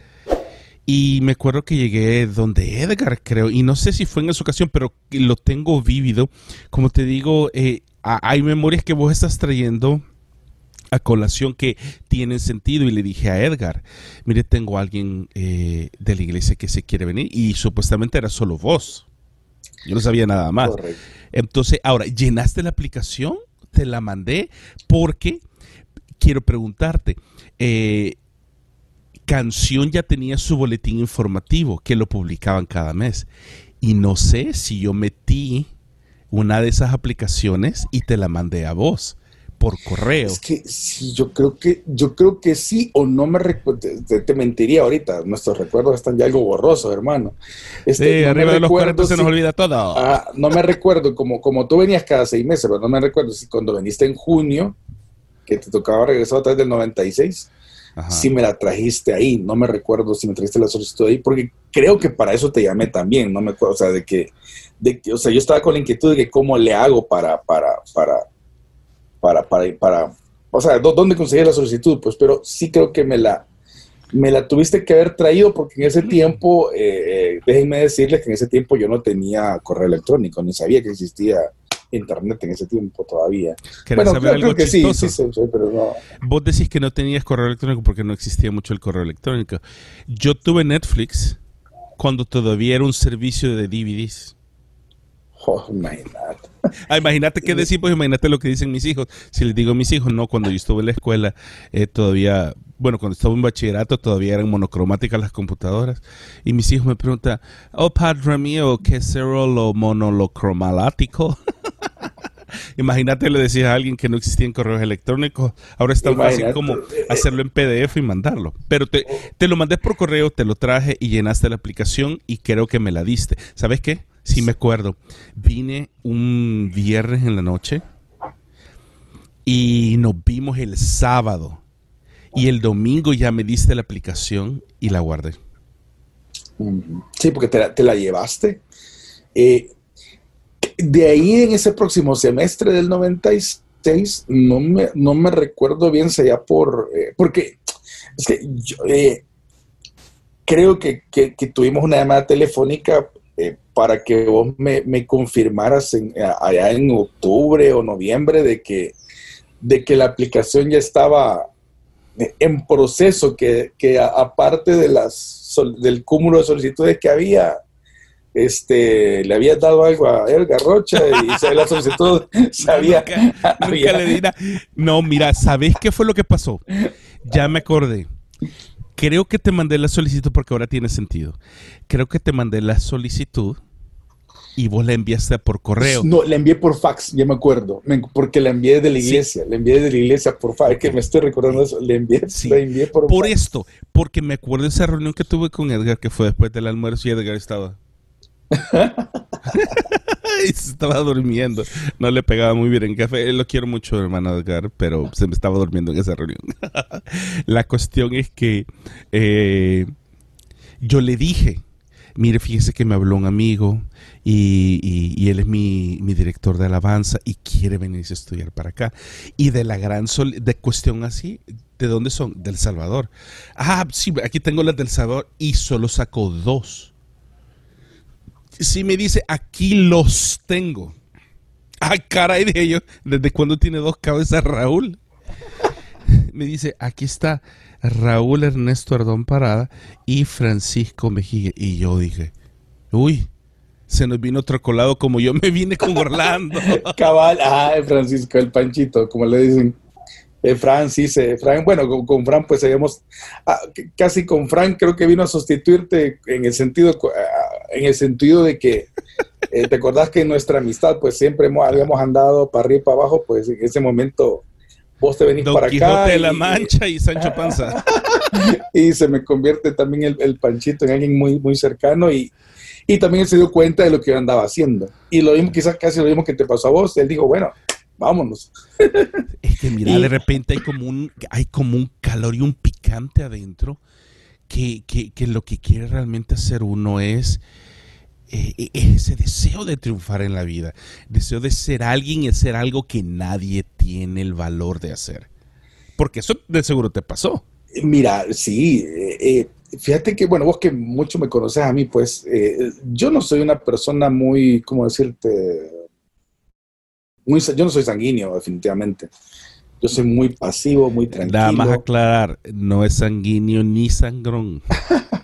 Y me acuerdo que llegué donde Edgar, creo, y no sé si fue en esa ocasión, pero lo tengo vívido. Como te digo, eh, hay memorias que vos estás trayendo a colación que tienen sentido y le dije a Edgar, mire, tengo a alguien eh, de la iglesia que se quiere venir y supuestamente era solo vos. Yo no sabía nada más. Entonces, ahora, ¿llenaste la aplicación? Te la mandé porque quiero preguntarte, eh, Canción ya tenía su boletín informativo que lo publicaban cada mes. Y no sé si yo metí una de esas aplicaciones y te la mandé a vos por correo. Es que sí, yo creo que, yo creo que sí, o no me recuerdo, te, mentiría ahorita, nuestros recuerdos están ya algo borrosos, hermano. Este, sí, arriba de los 40 se nos olvida todo. Ah, no me recuerdo, como, como tú venías cada seis meses, pero no me recuerdo si cuando veniste en junio, que te tocaba regresar a través del 96, si me la trajiste ahí. No me recuerdo si me trajiste la solicitud ahí, porque creo que para eso te llamé también. No me acuerdo, o sea, de que, de que, o sea, yo estaba con la inquietud de que cómo le hago para, para, para, para, para, para, o sea, ¿dónde conseguí la solicitud? Pues, pero sí creo que me la, me la tuviste que haber traído porque en ese tiempo, eh, eh, déjenme decirles que en ese tiempo yo no tenía correo electrónico, ni sabía que existía internet en ese tiempo todavía. Bueno, saber algo que sí, sí, sí, pero no. Vos decís que no tenías correo electrónico porque no existía mucho el correo electrónico. Yo tuve Netflix cuando todavía era un servicio de DVDs. Oh, imagínate. Ah, imagínate qué decir, pues imagínate lo que dicen mis hijos. Si les digo a mis hijos, no, cuando yo estuve en la escuela, eh, todavía, bueno, cuando estaba en bachillerato, todavía eran monocromáticas las computadoras. Y mis hijos me preguntan, oh, padre mío, ¿qué es lo monocromático? Imagínate, le decías a alguien que no existían correos electrónicos. Ahora es tan fácil como hacerlo en PDF y mandarlo. Pero te, te, lo mandé por correo, te lo traje y llenaste la aplicación y creo que me la diste. ¿Sabes qué? Sí me acuerdo. Vine un viernes en la noche y nos vimos el sábado. Y el domingo ya me diste la aplicación y la guardé. Sí, porque te la, llevaste. Eh, de ahí en ese próximo semestre del 96, no me, no me recuerdo bien ya por... Eh, porque es que yo eh, creo que, tuvimos una llamada telefónica para que vos me, confirmaras allá en octubre o noviembre de que, de que la aplicación ya estaba en proceso, que, aparte de las, del cúmulo de solicitudes que había, este, le había dado algo a Edgar Rocha y la solicitud sabía. No, mira, ¿sabes qué fue lo que pasó? Ya me acordé. Creo que te mandé la solicitud porque ahora tiene sentido. Creo que te mandé la solicitud y vos la enviaste por correo. No, la envié por fax, ya me acuerdo, porque la envié de la iglesia, la envié de la iglesia por fax, es que me estoy recordando eso, la envié, la envié por Por esto, porque me acuerdo de esa reunión que tuve con Edgar, que fue después del almuerzo y Edgar estaba... estaba durmiendo. No le pegaba muy bien en café. Lo quiero mucho, hermano Edgar, pero se me estaba durmiendo en esa reunión. la cuestión es que eh, yo le dije, mire, fíjese que me habló un amigo y, él es mi, director de alabanza y quiere venirse a estudiar para acá. Y de la gran de cuestión así, ¿de dónde son? Del Salvador. Ah, sí, aquí tengo las del Salvador y solo saco dos. Sí me dice, aquí los tengo. Ah, caray, de ellos. ¿Desde cuándo tiene dos cabezas Raúl? me dice, aquí está Raúl Ernesto Ardón Parada y Francisco Mejía. Y yo dije, uy, se nos vino otro colado como yo me vine con Orlando. Cabal, ah, Francisco, el Panchito, como le dicen. Eh, Fran, bueno, con, Fran pues habíamos, ah, casi con Fran creo que vino a sustituirte en el sentido, en el sentido de que eh, te acordás que en nuestra amistad pues siempre habíamos andado para arriba y para abajo, pues en ese momento vos te venís para acá. de la Mancha y Sancho Panza. y se me convierte también el, el, Panchito en alguien muy, muy cercano y, y también él se dio cuenta de lo que yo andaba haciendo. Y lo mismo, quizás casi lo mismo que te pasó a vos. Él dijo, bueno, vámonos. Es que mira, de repente hay como un, hay como un calor y un picante adentro que, que, que lo que quiere realmente hacer uno es eh, ese deseo de triunfar en la vida, deseo de ser alguien y ser algo que nadie tiene el valor de hacer. Porque eso de seguro te pasó. Mira, sí, eh, eh, fíjate que, bueno, vos que mucho me conoces a mí, pues yo no soy una persona muy, ¿cómo decirte? Muy, yo no soy sanguíneo, definitivamente. Yo soy muy pasivo, muy tranquilo. Nada más aclarar, no es sanguíneo ni sangrón.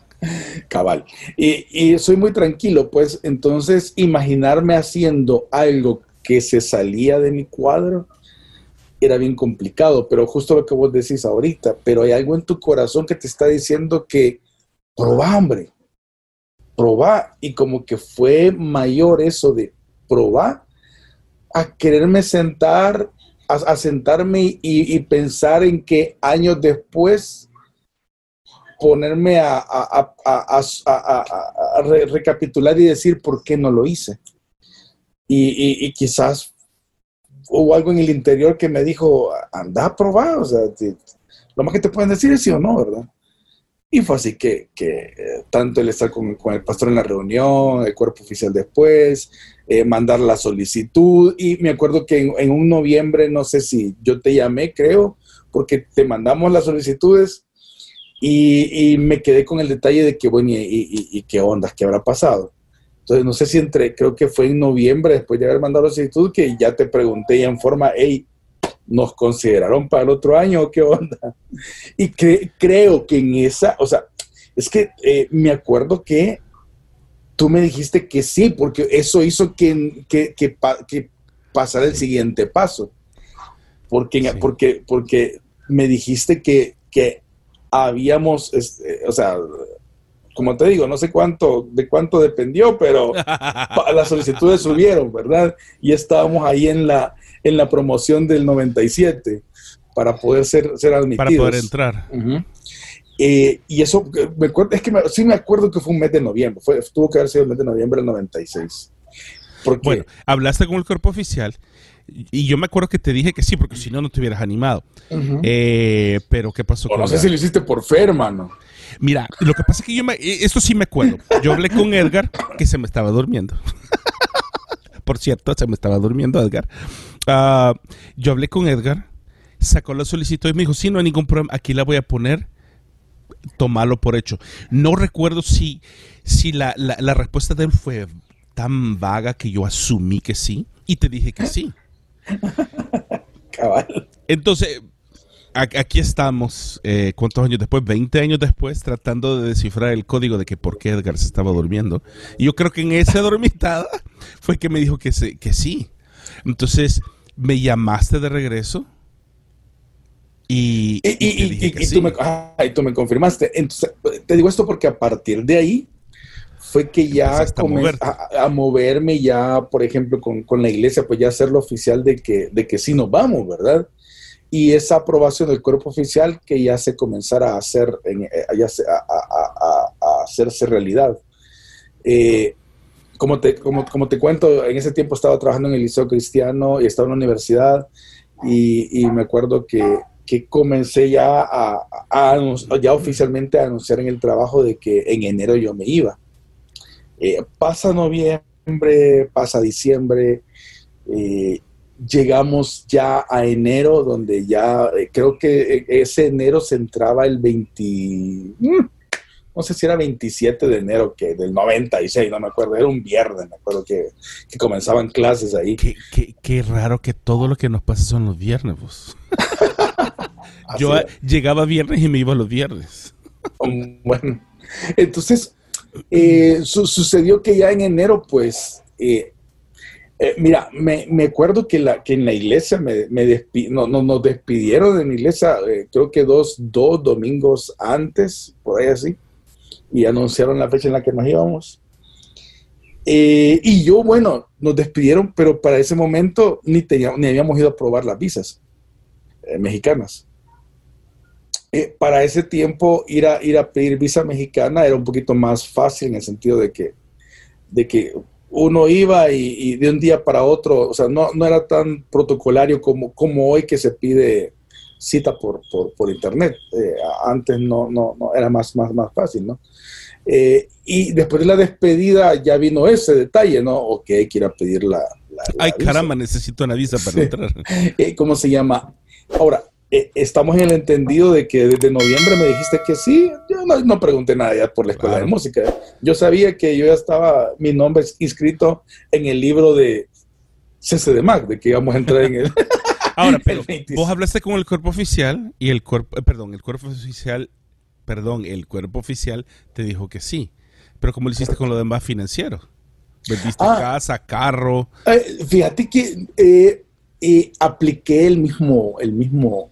Cabal. Y, soy muy tranquilo, pues entonces imaginarme haciendo algo que se salía de mi cuadro era bien complicado, pero justo lo que vos decís ahorita, pero hay algo en tu corazón que te está diciendo que probá, hombre, probá, y como que fue mayor eso de probá a quererme sentar, a, sentarme y pensar en que años después ponerme a, recapitular y decir por qué no lo hice. Y, quizás hubo algo en el interior que me dijo, anda a probar, o sea, lo más que te pueden decir es sí o no, ¿verdad? Y fue así que, eh, tanto el estar con, el pastor en la reunión, el cuerpo oficial después, eh, mandar la solicitud, y me acuerdo que en, en, un noviembre, no sé si yo te llamé, creo, porque te mandamos las solicitudes y, me quedé con el detalle de que, bueno, y, qué onda, qué habrá pasado. Entonces, no sé si entre, creo que fue en noviembre, después de haber mandado la solicitud, que ya te pregunté en forma, hey, ¿nos consideraron para el otro año o qué onda? Y creo que en esa, o sea, es que eh, me acuerdo que tú me dijiste que sí, porque eso hizo que, que, que, pasara el siguiente paso. Porque, porque, porque me dijiste que, que habíamos, este, o sea, como te digo, no sé cuánto, de cuánto dependió, pero las solicitudes subieron, ¿verdad? Y estábamos ahí en la, en la promoción del 97 para poder ser, ser admitidos. Para poder entrar. Eh, y eso, me acuerdo, es que sí me acuerdo que fue un mes de noviembre, fue, tuvo que haber sido el mes de noviembre del 96. Bueno, hablaste con el cuerpo oficial y yo me acuerdo que te dije que sí, porque si no, no te hubieras animado. Eh, pero ¿qué pasó? con no sé si lo hiciste por fe, hermano. Mira, lo que pasa es que yo me, eh, esto sí me acuerdo. Yo hablé con Edgar, que se me estaba durmiendo. por cierto, se me estaba durmiendo Edgar. Ah, yo hablé con Edgar, sacó la solicitud y me dijo, sí, no hay ningún problema, aquí la voy a poner, tomarlo por hecho. No recuerdo si, si la, la respuesta de él fue tan vaga que yo asumí que sí y te dije que sí. Cabal. Entonces, aquí estamos, eh, ¿cuántos años después? 20 años después, tratando de descifrar el código de que por qué Edgar se estaba durmiendo. Y yo creo que en esa dormitada fue que me dijo que, que sí. Entonces, me llamaste de regreso. Y, tú me, y tú me confirmaste. Entonces, te digo esto porque a partir de ahí fue que ya comencé a, moverme ya, por ejemplo, con, la iglesia, pues ya hacerlo oficial de que, de que sí nos vamos, ¿verdad? Y esa aprobación del cuerpo oficial que ya se comenzara a hacer, eh, a, hacerse realidad. Eh, como, te, como, te cuento, en ese tiempo estaba trabajando en el Liceo Cristiano y estaba en la universidad y, me acuerdo que, que comencé ya a, ya oficialmente a anunciar en el trabajo de que en enero yo me iba. Eh, pasa noviembre, pasa diciembre, eh, llegamos ya a enero, donde ya eh, creo que ese enero se entraba el 20, mm, no sé si era 27 de enero que del 96, no me acuerdo, era un viernes, me acuerdo que, comenzaban clases ahí. Qué, raro que todo lo que nos pasa son los viernes, vos. Yo llegaba viernes y me iba los viernes. bueno, entonces eh, sucedió que ya en enero, pues, eh, eh, mira, me, acuerdo que, la, que en la iglesia me, me no, nos despidieron de mi iglesia, creo que dos, dos domingos antes, por ahí así, y anunciaron la fecha en la que nos íbamos. y yo, bueno, nos despidieron, pero para ese momento ni, teníamos, ni habíamos ido a probar las visas mexicanas. Eh, para ese tiempo ir a, ir a pedir visa mexicana era un poquito más fácil en el sentido de que, de que uno iba y, de un día para otro, o sea, no, no era tan protocolario como, como hoy que se pide cita por, por, internet. Eh, antes no, no, no, era más, más, más fácil, ¿no? Eh, y después de la despedida ya vino ese detalle, ¿no? Ok, quiero pedir la... Ay, caramba, necesito una visa para entrar. ¿Cómo se llama? Ahora, estamos en el entendido de que desde noviembre me dijiste que sí. Yo no, pregunté nada ya por la escuela de música. Yo sabía que yo ya estaba, mi nombre inscrito en el libro de CC de Mac, de que íbamos a entrar en el. Ahora, pero vos hablaste con el cuerpo oficial y el cuerpo, eh, perdón, el cuerpo oficial, perdón, el cuerpo oficial te dijo que sí. Pero ¿cómo lo hiciste con lo demás financiero? ¿Vendiste ah. casa, carro? Eh, fíjate que apliqué el mismo, el mismo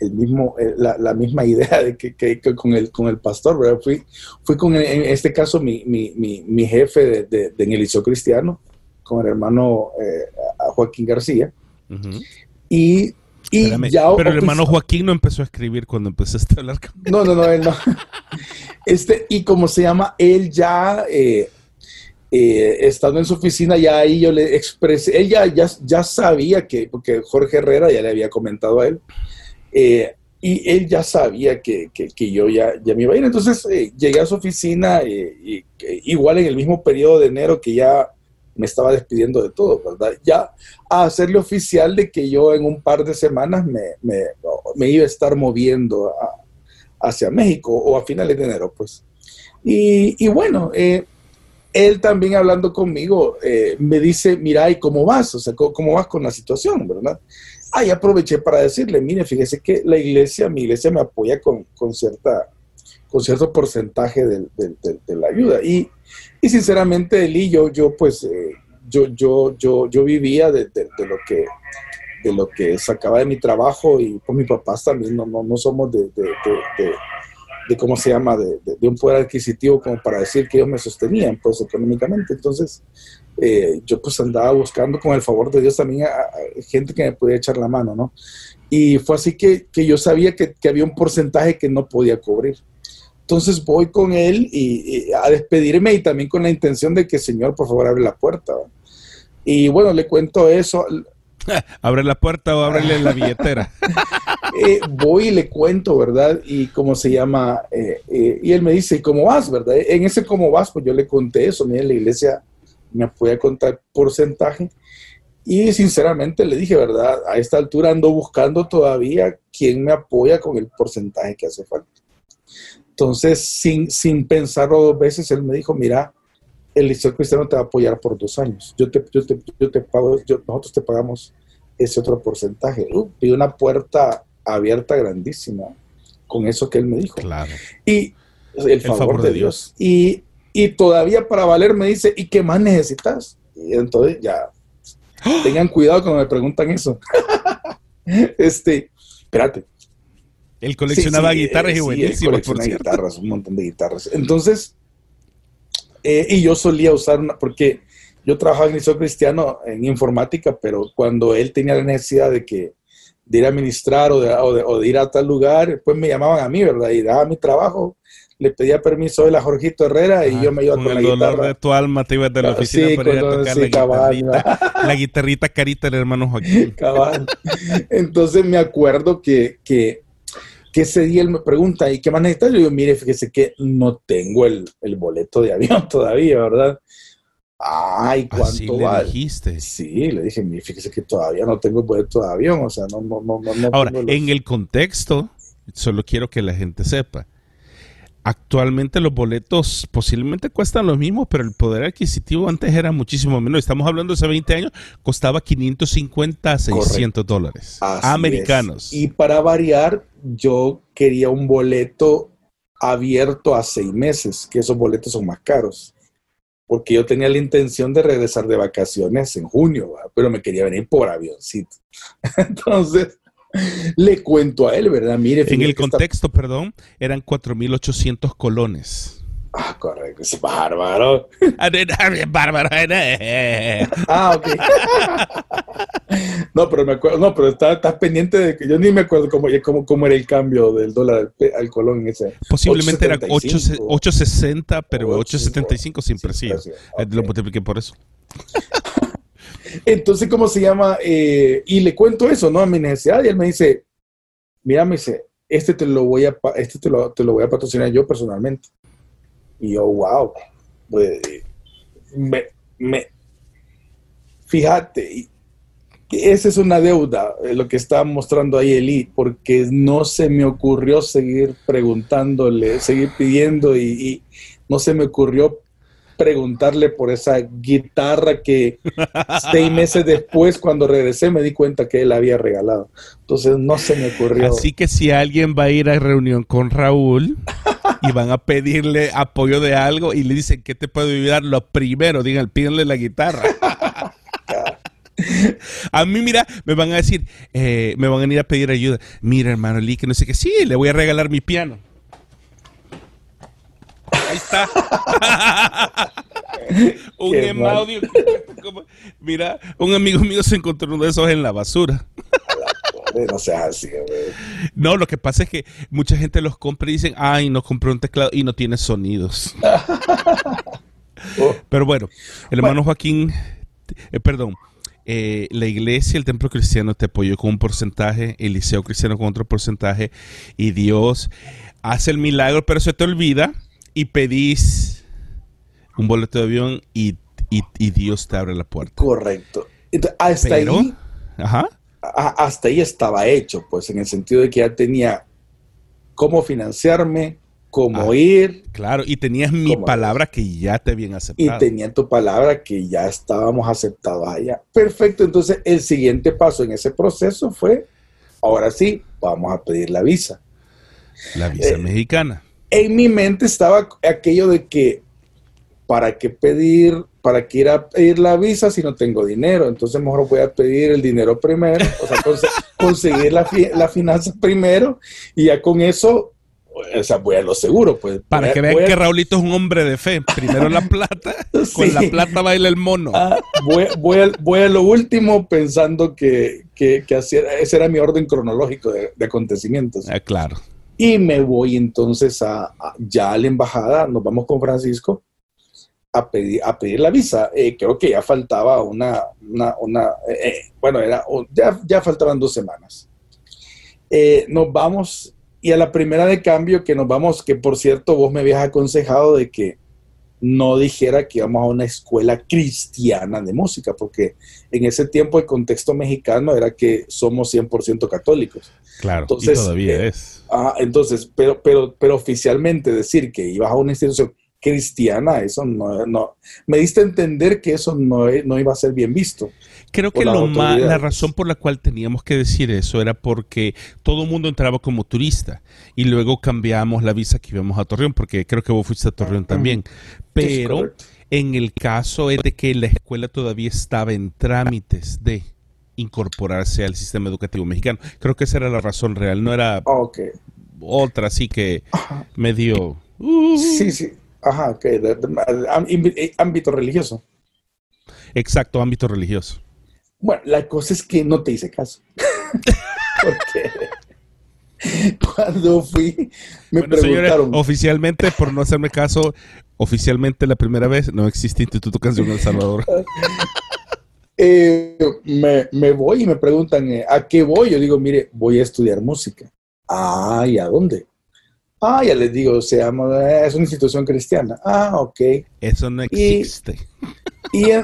el mismo, eh, la, misma idea de que, con, el, con el pastor, ¿verdad? Fui, fui con, en este caso, mi, mi, mi, jefe de, de, en el liceo cristiano, con el hermano eh, Joaquín García. Y, y ya... Pero el hermano Joaquín no empezó a escribir cuando empezaste a hablar con No, no, no, él no. Este, y como se llama, él ya... Eh, estando en su oficina, ya ahí yo le expresé, él ya, ya, sabía que, porque Jorge Herrera ya le había comentado a él, eh, y él ya sabía que, que, yo ya, ya, me iba a ir. Entonces eh, llegué a su oficina, eh, igual en el mismo periodo de enero que ya me estaba despidiendo de todo, ¿verdad? Ya a hacerle oficial de que yo en un par de semanas me, me, iba a estar moviendo hacia México o a finales de enero, pues. Y bueno, él también hablando conmigo me dice, mira, ¿y cómo vas? O sea, ¿cómo, vas con la situación, verdad? Ahí aproveché para decirle, mire, fíjese que la iglesia, mi iglesia me apoya con, con cierta, con cierto porcentaje de, la ayuda. Y, y, sinceramente, y yo, yo pues, eh, yo, yo, yo, yo vivía de, lo que de lo que sacaba de mi trabajo y pues mis papás también no, no, no somos de, de cómo se llama, de, un poder adquisitivo como para decir que ellos me sostenían pues económicamente. Entonces, eh, yo pues andaba buscando con el favor de Dios también a, gente que me pudiera echar la mano, ¿no? Y fue así que, que yo sabía que, que, había un porcentaje que no podía cubrir. Entonces voy con él y, a despedirme y también con la intención de que, Señor, por favor, abre la puerta. Y bueno, le cuento eso. Abre la puerta o ábrele la billetera. Eh, voy y le cuento, ¿verdad? Y cómo se llama. Eh, eh, y él me dice, ¿cómo vas, verdad? En ese cómo vas, pues yo le conté eso. Mira, la iglesia me puede contar porcentaje. Y sinceramente le dije, ¿verdad? A esta altura ando buscando todavía quién me apoya con el porcentaje que hace falta. Entonces, sin, sin pensarlo dos veces, él me dijo, mira, el Liceo Cristiano te va a apoyar por dos años. Yo te, yo te, yo te pago, nosotros te pagamos ese otro porcentaje. Uh, y una puerta abierta grandísima con eso que él me dijo. Claro. Y el favor, de, Dios. Y, y, todavía para valer me dice, ¿y qué más necesitas? Y entonces ya, tengan cuidado cuando me preguntan eso. este, espérate. Él coleccionaba guitarras y buenísimas, por guitarras, un montón de guitarras. Entonces, eh, y yo solía usar una, porque yo trabajaba en el Liceo Cristiano en informática, pero cuando él tenía la necesidad de que de ir a administrar o de, o de, ir a tal lugar, pues me llamaban a mí, ¿verdad? Y daba mi trabajo, le pedía permiso a él a Jorgito Herrera y yo me iba con, con el la dolor guitarra. de tu alma te ibas de la oficina sí, para ir a tocar sí, la, cabal, guitarrita, la guitarrita carita del hermano Joaquín. Cabal. Entonces me acuerdo que, que, que ese día él me pregunta, ¿y qué más necesitas? Yo digo, mire, fíjese que no tengo el, el boleto de avión todavía, ¿verdad? Ay, Así ¿cuánto le vale? dijiste. Sí, le dije, mire, fíjese que todavía no tengo el boleto de avión, o sea, no, no, no, no. Ahora, los- en el contexto, solo quiero que la gente sepa. Actualmente los boletos posiblemente cuestan lo mismo, pero el poder adquisitivo antes era muchísimo menos. Estamos hablando de hace 20 años, costaba 550 a 600 dólares Así americanos. es. Y para variar, yo quería un boleto abierto a seis meses, que esos boletos son más caros. Porque yo tenía la intención de regresar de vacaciones en junio, ¿verdad? pero me quería venir por avioncito. Entonces, le cuento a él, ¿verdad? Mire, en el está- contexto, perdón, eran 4.800 colones. Ah, correcto, es bárbaro. Ah, de- ah, bien Bárbaro. Ah, ok. no, pero me acuerdo, no, pero estás pendiente de que yo ni me acuerdo cómo, cómo, cómo era el cambio del dólar al, colón en ese. Posiblemente era 8, 8.75. 8.60, pero 8.75, 8.75 siempre sí. sí, Eh, Lo multipliqué por eso. Entonces, ¿cómo se llama? Eh, y le cuento eso, ¿no? A mi necesidad. Y él me dice, mira, me dice, este te lo voy a, este te lo, te lo voy a patrocinar yo personalmente. Y yo, wow. Pues, me, me- fíjate, esa es una deuda, eh, lo que estaba mostrando ahí Eli, porque no se me ocurrió seguir preguntándole, seguir pidiendo y, y no se me ocurrió preguntarle por esa guitarra que seis meses después, cuando regresé, me di cuenta que él había regalado. Entonces no se me ocurrió. Así que si alguien va a ir a reunión con Raúl y van a pedirle apoyo de algo y le dicen que te puedo ayudar, lo primero, digan, pídanle la guitarra. A mí, mira, me van a decir, eh, me van a ir a pedir ayuda. Mira, hermano Lee, que no sé qué. Sí, le voy a regalar mi piano. Está. un em audio. Mira, un amigo mío se encontró uno de esos en la basura. No seas así. No, lo que pasa es que mucha gente los compra y dicen, ay, no compré un teclado y no tiene sonidos. Oh, Pero bueno, el hermano Joaquín, eh, perdón, eh, la iglesia, el templo cristiano te apoyó con un porcentaje, el liceo cristiano con otro porcentaje y Dios hace el milagro, pero se te olvida y pedís un boleto de avión y, y- y Dios te abre la puerta. correcto. Entonces, hasta Pero, ahí, ajá, a- hasta ahí estaba hecho, pues, en el sentido de que ya tenía cómo financiarme, cómo Ah, ir, claro, y tenías mi ¿Cómo palabra que ya te habían y aceptado. tenía tu palabra que ya estábamos aceptados allá. Perfecto, entonces el siguiente paso en ese proceso fue, ahora sí, vamos a pedir la visa. La visa eh, mexicana. En mi mente estaba aquello de que, ¿para qué pedir, para qué ir a pedir la visa si no tengo dinero? Entonces mejor voy a pedir el dinero primero, o sea, conse- conseguir la, fi- la finanza primero y ya con eso, o sea, voy a lo seguro, pues. Para que vean a- que Raulito es un hombre de fe. Primero la plata, con la plata baila el mono. Ah, voy, voy a, voy a lo último pensando que, que, que así era- ese era mi orden cronológico de, de acontecimientos. Ah, claro. Y me voy entonces a, ya a la embajada, nos vamos con Francisco a pedir, a pedir la visa. Eh, creo que ya faltaba una, una, eh, eh, bueno, era, ya, ya faltaban dos semanas. nos vamos y a la primera de cambio que nos vamos, que por cierto vos me habías aconsejado de que no dijera que íbamos a una escuela cristiana de música, porque en ese tiempo el contexto mexicano era que somos 100% católicos. Claro, entonces, y todavía es. Ah, entonces, pero, pero, pero oficialmente decir que ibas a una institución cristiana, eso no, no, me diste a entender que eso no, no iba a ser bien visto. Creo que lo la razón por la cual teníamos que decir eso era porque todo el mundo entraba como turista y luego cambiamos la visa que íbamos a Torreón, porque creo que vos fuiste a Torreón también. Pero en el caso es de que la escuela todavía estaba en trámites de incorporarse al sistema educativo mexicano. Creo que esa era la razón real, no era otra así que medio... Uh. Sí, sí. Ajá, ok. ámbito religioso. Exacto, ámbito religioso. Bueno, la cosa es que no te hice caso. Porque cuando fui, me preguntaron. oficialmente, por no hacerme caso, oficialmente la primera vez no existe Instituto Canción El Salvador. Eh, me, voy y me preguntan, eh, ¿a qué voy? Yo digo, mire, voy a estudiar música. Ah, ¿y a dónde? Ah, ya les digo, se llama, es una institución cristiana. Ah, ok. Eso no existe. Y,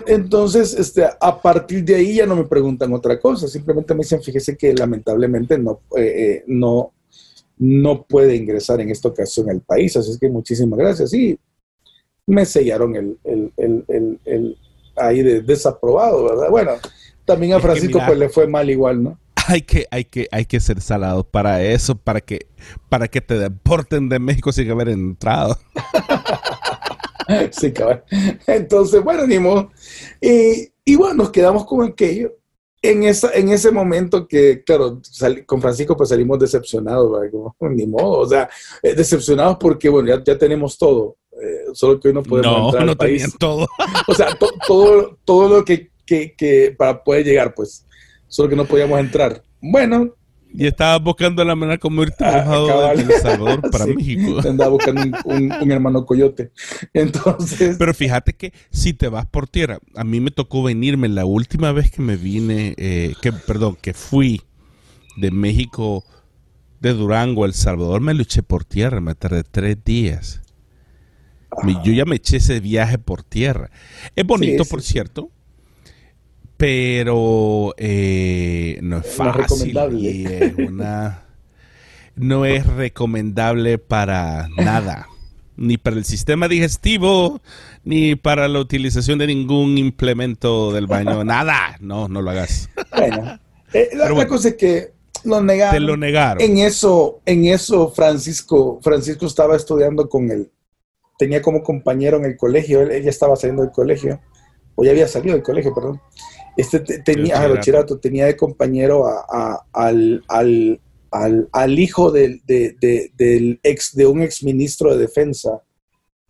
entonces, este, a partir de ahí ya no me preguntan otra cosa, simplemente me dicen, fíjese que lamentablemente no, eh, eh, no, no puede ingresar en esta ocasión al país, así es que muchísimas gracias. Y me sellaron el, el, el, el ahí de desaprobado, ¿verdad? Bueno, también a Francisco pues le fue mal igual, ¿no? hay que, hay que, hay que ser salado para eso, para que, para que te deporten de México sin haber entrado. sí, cabrón. Entonces, bueno, ni modo. Y, y, bueno, nos quedamos con aquello. En, esa, en ese momento que, claro, con Francisco pues salimos decepcionados, ni modo, o sea, eh, decepcionados porque, bueno, ya, ya tenemos todo, eh, solo que hoy no podemos no, entrar no tenían todo. O sea, todo, todo lo que, que, que, para poder llegar, pues, solo que no podíamos entrar. Bueno. Y estaba buscando la manera como irte ah, de El Salvador para México. Andaba buscando un, hermano coyote. Entonces. Pero fíjate que si te vas por tierra, a mí me tocó venirme la última vez que me vine, eh, que, perdón, que fui de México, de Durango a El Salvador, me luché por tierra, me tardé tres días. Yo ya me eché ese viaje por tierra. Es bonito, por cierto pero eh, no es fácil. no es recomendable para nada. Ni para el sistema digestivo, ni para la utilización de ningún implemento del baño. nada. No, no lo hagas. Bueno, eh, la, cosa es que lo negaron. Te lo negaron. En eso, en eso Francisco, Francisco estaba estudiando con él. Tenía como compañero en el colegio, él, ella estaba saliendo del colegio, o ya había salido del colegio, perdón. Este tenía, bachillerato, tenía de compañero al, al, hijo del, del ex, de un ex ministro de defensa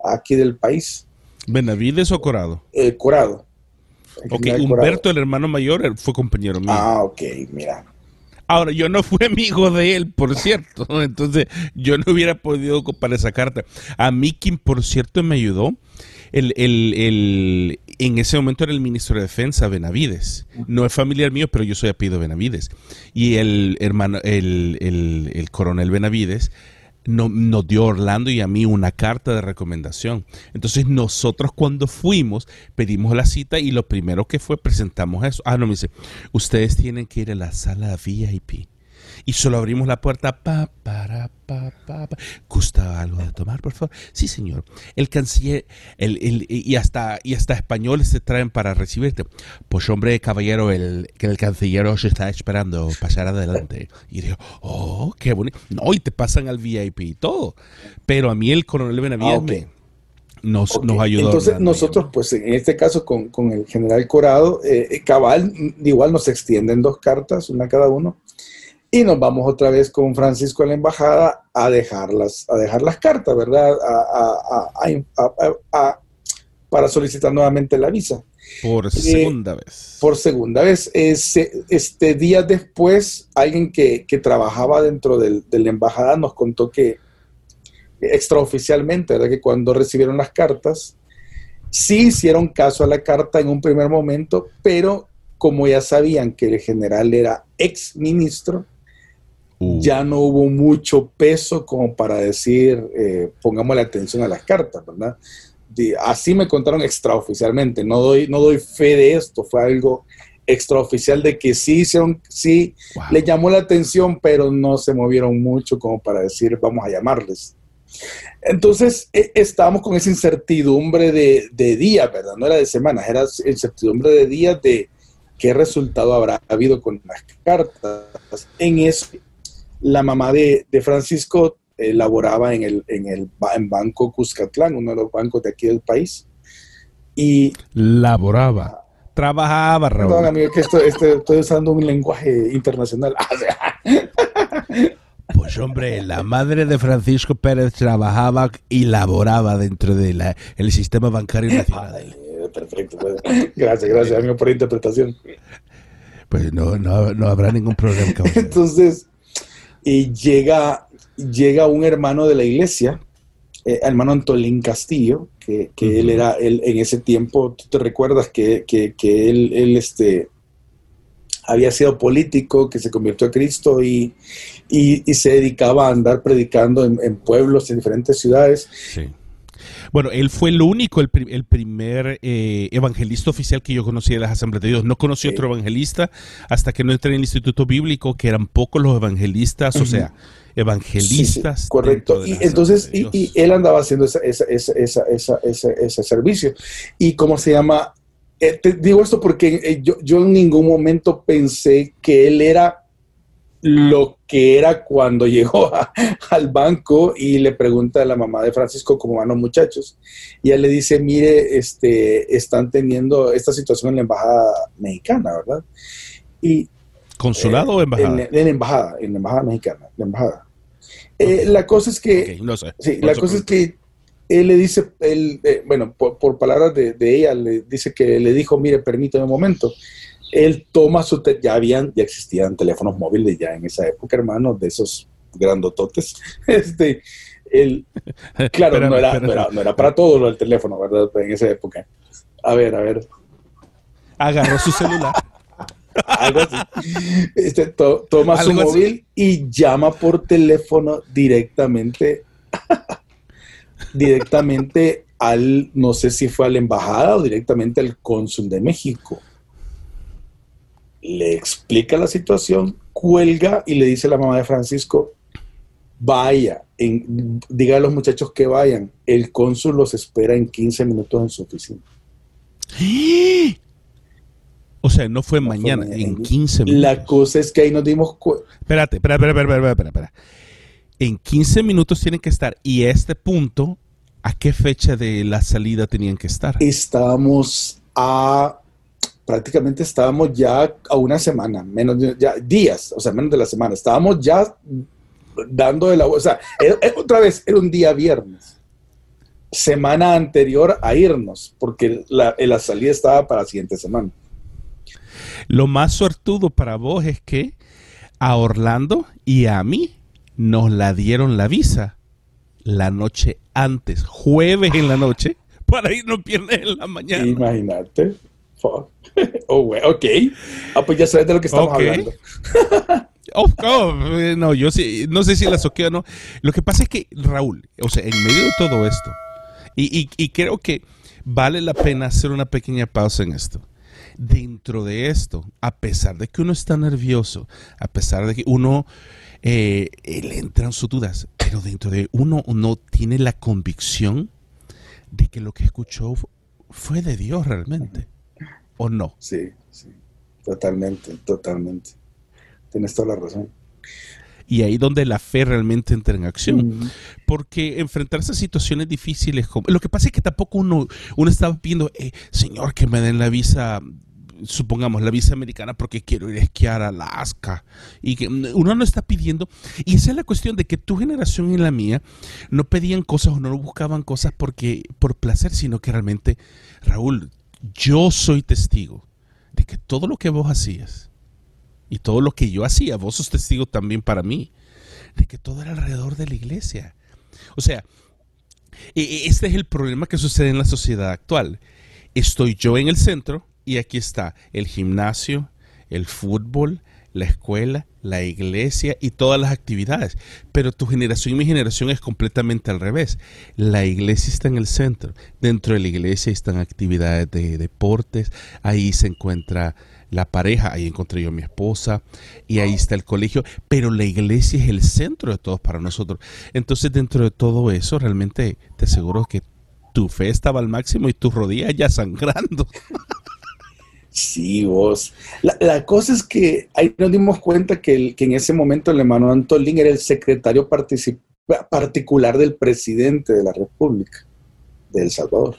aquí del país. ¿Benavides o Corado? Eh, Corado. ok, Humberto, el hermano mayor, fue compañero mío. Ah, ok, mira. Ahora, yo no fui amigo de él, por cierto, entonces yo no hubiera podido ocupar esa carta. A mí, quien por cierto me ayudó, el, el, en ese momento era el ministro de Defensa, Benavides. No es familiar mío, pero yo soy apellido Benavides. Y el hermano, el, el coronel Benavides no, nos dio Orlando y a mí una carta de recomendación. Entonces nosotros cuando fuimos pedimos la cita y lo primero que fue presentamos eso. Ah, no, me dice, ustedes tienen que ir a la sala VIP y solo abrimos la puerta. Pa, para, pa, pa, pa. ¿Gusta algo de tomar, por favor? Sí, señor. El canciller, el, el, y, hasta, y hasta españoles se traen para recibirte. Pues hombre, caballero, el, que el canciller os está esperando pasar adelante. Y digo, oh, qué bonito. No, y te pasan al VIP y todo. Pero a mí el coronel Benavides ah, nos, nos, ayudó. Entonces nosotros, pues en este caso con, con el general Corado, eh, Cabal, igual nos extienden dos cartas, una cada uno, y nos vamos otra vez con Francisco a la embajada a dejarlas, a dejar las cartas, ¿verdad? para solicitar nuevamente la visa. Por eh, segunda vez. Por segunda vez. Este, este día después, alguien que, trabajaba dentro de la embajada nos contó que extraoficialmente, ¿verdad? Que cuando recibieron las cartas, Sí hicieron caso a la carta en un primer momento, pero como ya sabían que el general era ex ministro, uh. ya no hubo mucho peso como para decir, eh, pongamos la atención a las cartas, ¿verdad? así me contaron extraoficialmente, no doy, no doy fe de esto, fue algo extraoficial de que sí hicieron, sí le llamó la atención, pero no se movieron mucho como para decir vamos a llamarles. Entonces e, estábamos con esa incertidumbre de, de días, ¿verdad? No era de semanas, era incertidumbre de días de qué resultado habrá habido con las cartas. En eso, la mamá de, de Francisco elaboraba en el, en el en Banco Cuscatlán, uno de los bancos de aquí del país. Y laboraba trabajaba, Raúl. Perdón, amigo, que estoy usando un lenguaje internacional. Pues hombre, la madre de Francisco Pérez trabajaba y laboraba dentro del el sistema bancario nacional. perfecto. Pues. Gracias, gracias, amigo, por la interpretación. Pues no, no, no habrá ningún problema. Entonces, y llega, llega un hermano de la iglesia, eh, hermano Antolín Castillo, que, él era, él, en ese tiempo, tú te recuerdas que, él, él, este, había sido político, que se convirtió a Cristo y, y, se dedicaba a andar predicando en, pueblos, en diferentes ciudades. Sí. Bueno, él fue el único, el, primer eh, evangelista oficial que yo conocí de las Asambleas de Dios. No conocí otro evangelista hasta que no entré en el Instituto Bíblico, que eran pocos los evangelistas, o sea, evangelistas. correcto. Y entonces, y, él andaba haciendo ese servicio. Y cómo se llama, eh, te digo esto porque eh, yo, yo en ningún momento pensé que él era lo que era cuando llegó al banco y le pregunta a la mamá de Francisco cómo van los muchachos. Y él le dice, mire, este, están teniendo esta situación en la embajada mexicana, ¿verdad? Y, ¿Consulado o embajada? En, la embajada, en la embajada mexicana, la embajada. Eh, la cosa es que, sí, la cosa es que él le dice, él, eh, bueno, por, palabras de, de, ella, le dice que le dijo, mire, permítame un momento él toma su, ya habían, ya existían teléfonos móviles ya en esa época, hermano, de esos grandototes. Este, él, claro, no, era, no, era, para todo lo del teléfono, ¿verdad? En esa época. A ver, a ver. Agarró su celular. Algo así. Este, toma su móvil y llama por teléfono directamente, directamente al, no sé si fue a la embajada o directamente al cónsul de México le explica la situación, cuelga y le dice a la mamá de Francisco, vaya, en, diga a los muchachos que vayan, el cónsul los espera en 15 minutos en su oficina. O sea, no fue mañana, en 15 minutos. La cosa es que ahí nos dimos cuenta. Espérate, espérate, espérate, espérate, espérate, En 15 minutos tienen que estar. Y a este punto, ¿a qué fecha de la salida tenían que estar? Estábamos a prácticamente estábamos ya a una semana, menos de, ya días, o sea, menos de la semana. Estábamos ya dando de la, o sea, otra vez era un día viernes, semana anterior a irnos, porque la, la salida estaba para la siguiente semana. Lo más suertudo para vos es que a Orlando y a mí nos la dieron la visa la noche antes, jueves en la noche, para irnos viernes en la mañana. Imagínate. Oh, ok. Ah, pues ya sabes de lo que estamos hablando. Eh, no, yo sí, no sé si la soqueo o no. Lo que pasa es que, Raúl, o sea, en medio de todo esto, y, y, creo que vale la pena hacer una pequeña pausa en esto. Dentro de esto, a pesar de que uno está nervioso, a pesar de que uno eh, le entran sus dudas, pero dentro de uno no tiene la convicción de que lo que escuchó fue de Dios realmente. ¿O no? Sí, sí, totalmente, totalmente. Tienes toda la razón. Y ahí donde la fe realmente entra en acción. Porque enfrentarse a situaciones difíciles, lo que pasa es que tampoco uno, uno estaba pidiendo, eh, Señor, que me den la visa supongamos, la visa americana porque quiero ir a esquiar a Alaska. Y que uno no está pidiendo. Y esa es la cuestión de que tu generación y la mía no pedían cosas o no buscaban cosas porque por placer, sino que realmente, Raúl, yo soy testigo de que todo lo que vos hacías y todo lo que yo hacía, vos sos testigo también para mí, de que todo era alrededor de la iglesia. O sea, Y este es el problema que sucede en la sociedad actual. Estoy yo en el centro y aquí está el gimnasio, el fútbol, la escuela, la iglesia y todas las actividades. Pero tu generación y mi generación es completamente al revés. La iglesia está en el centro. Dentro de la iglesia están actividades de deportes. Ahí se encuentra la pareja. Ahí encontré yo a mi esposa. Y ahí está el colegio. Pero la iglesia es el centro de todos para nosotros. Entonces dentro de todo eso realmente te aseguro que tu fe estaba al máximo y tus rodillas ya sangrando. Sí, vos. La, cosa es que ahí nos dimos cuenta que, en ese momento el hermano Antolín era el secretario particular del presidente de la República de El Salvador.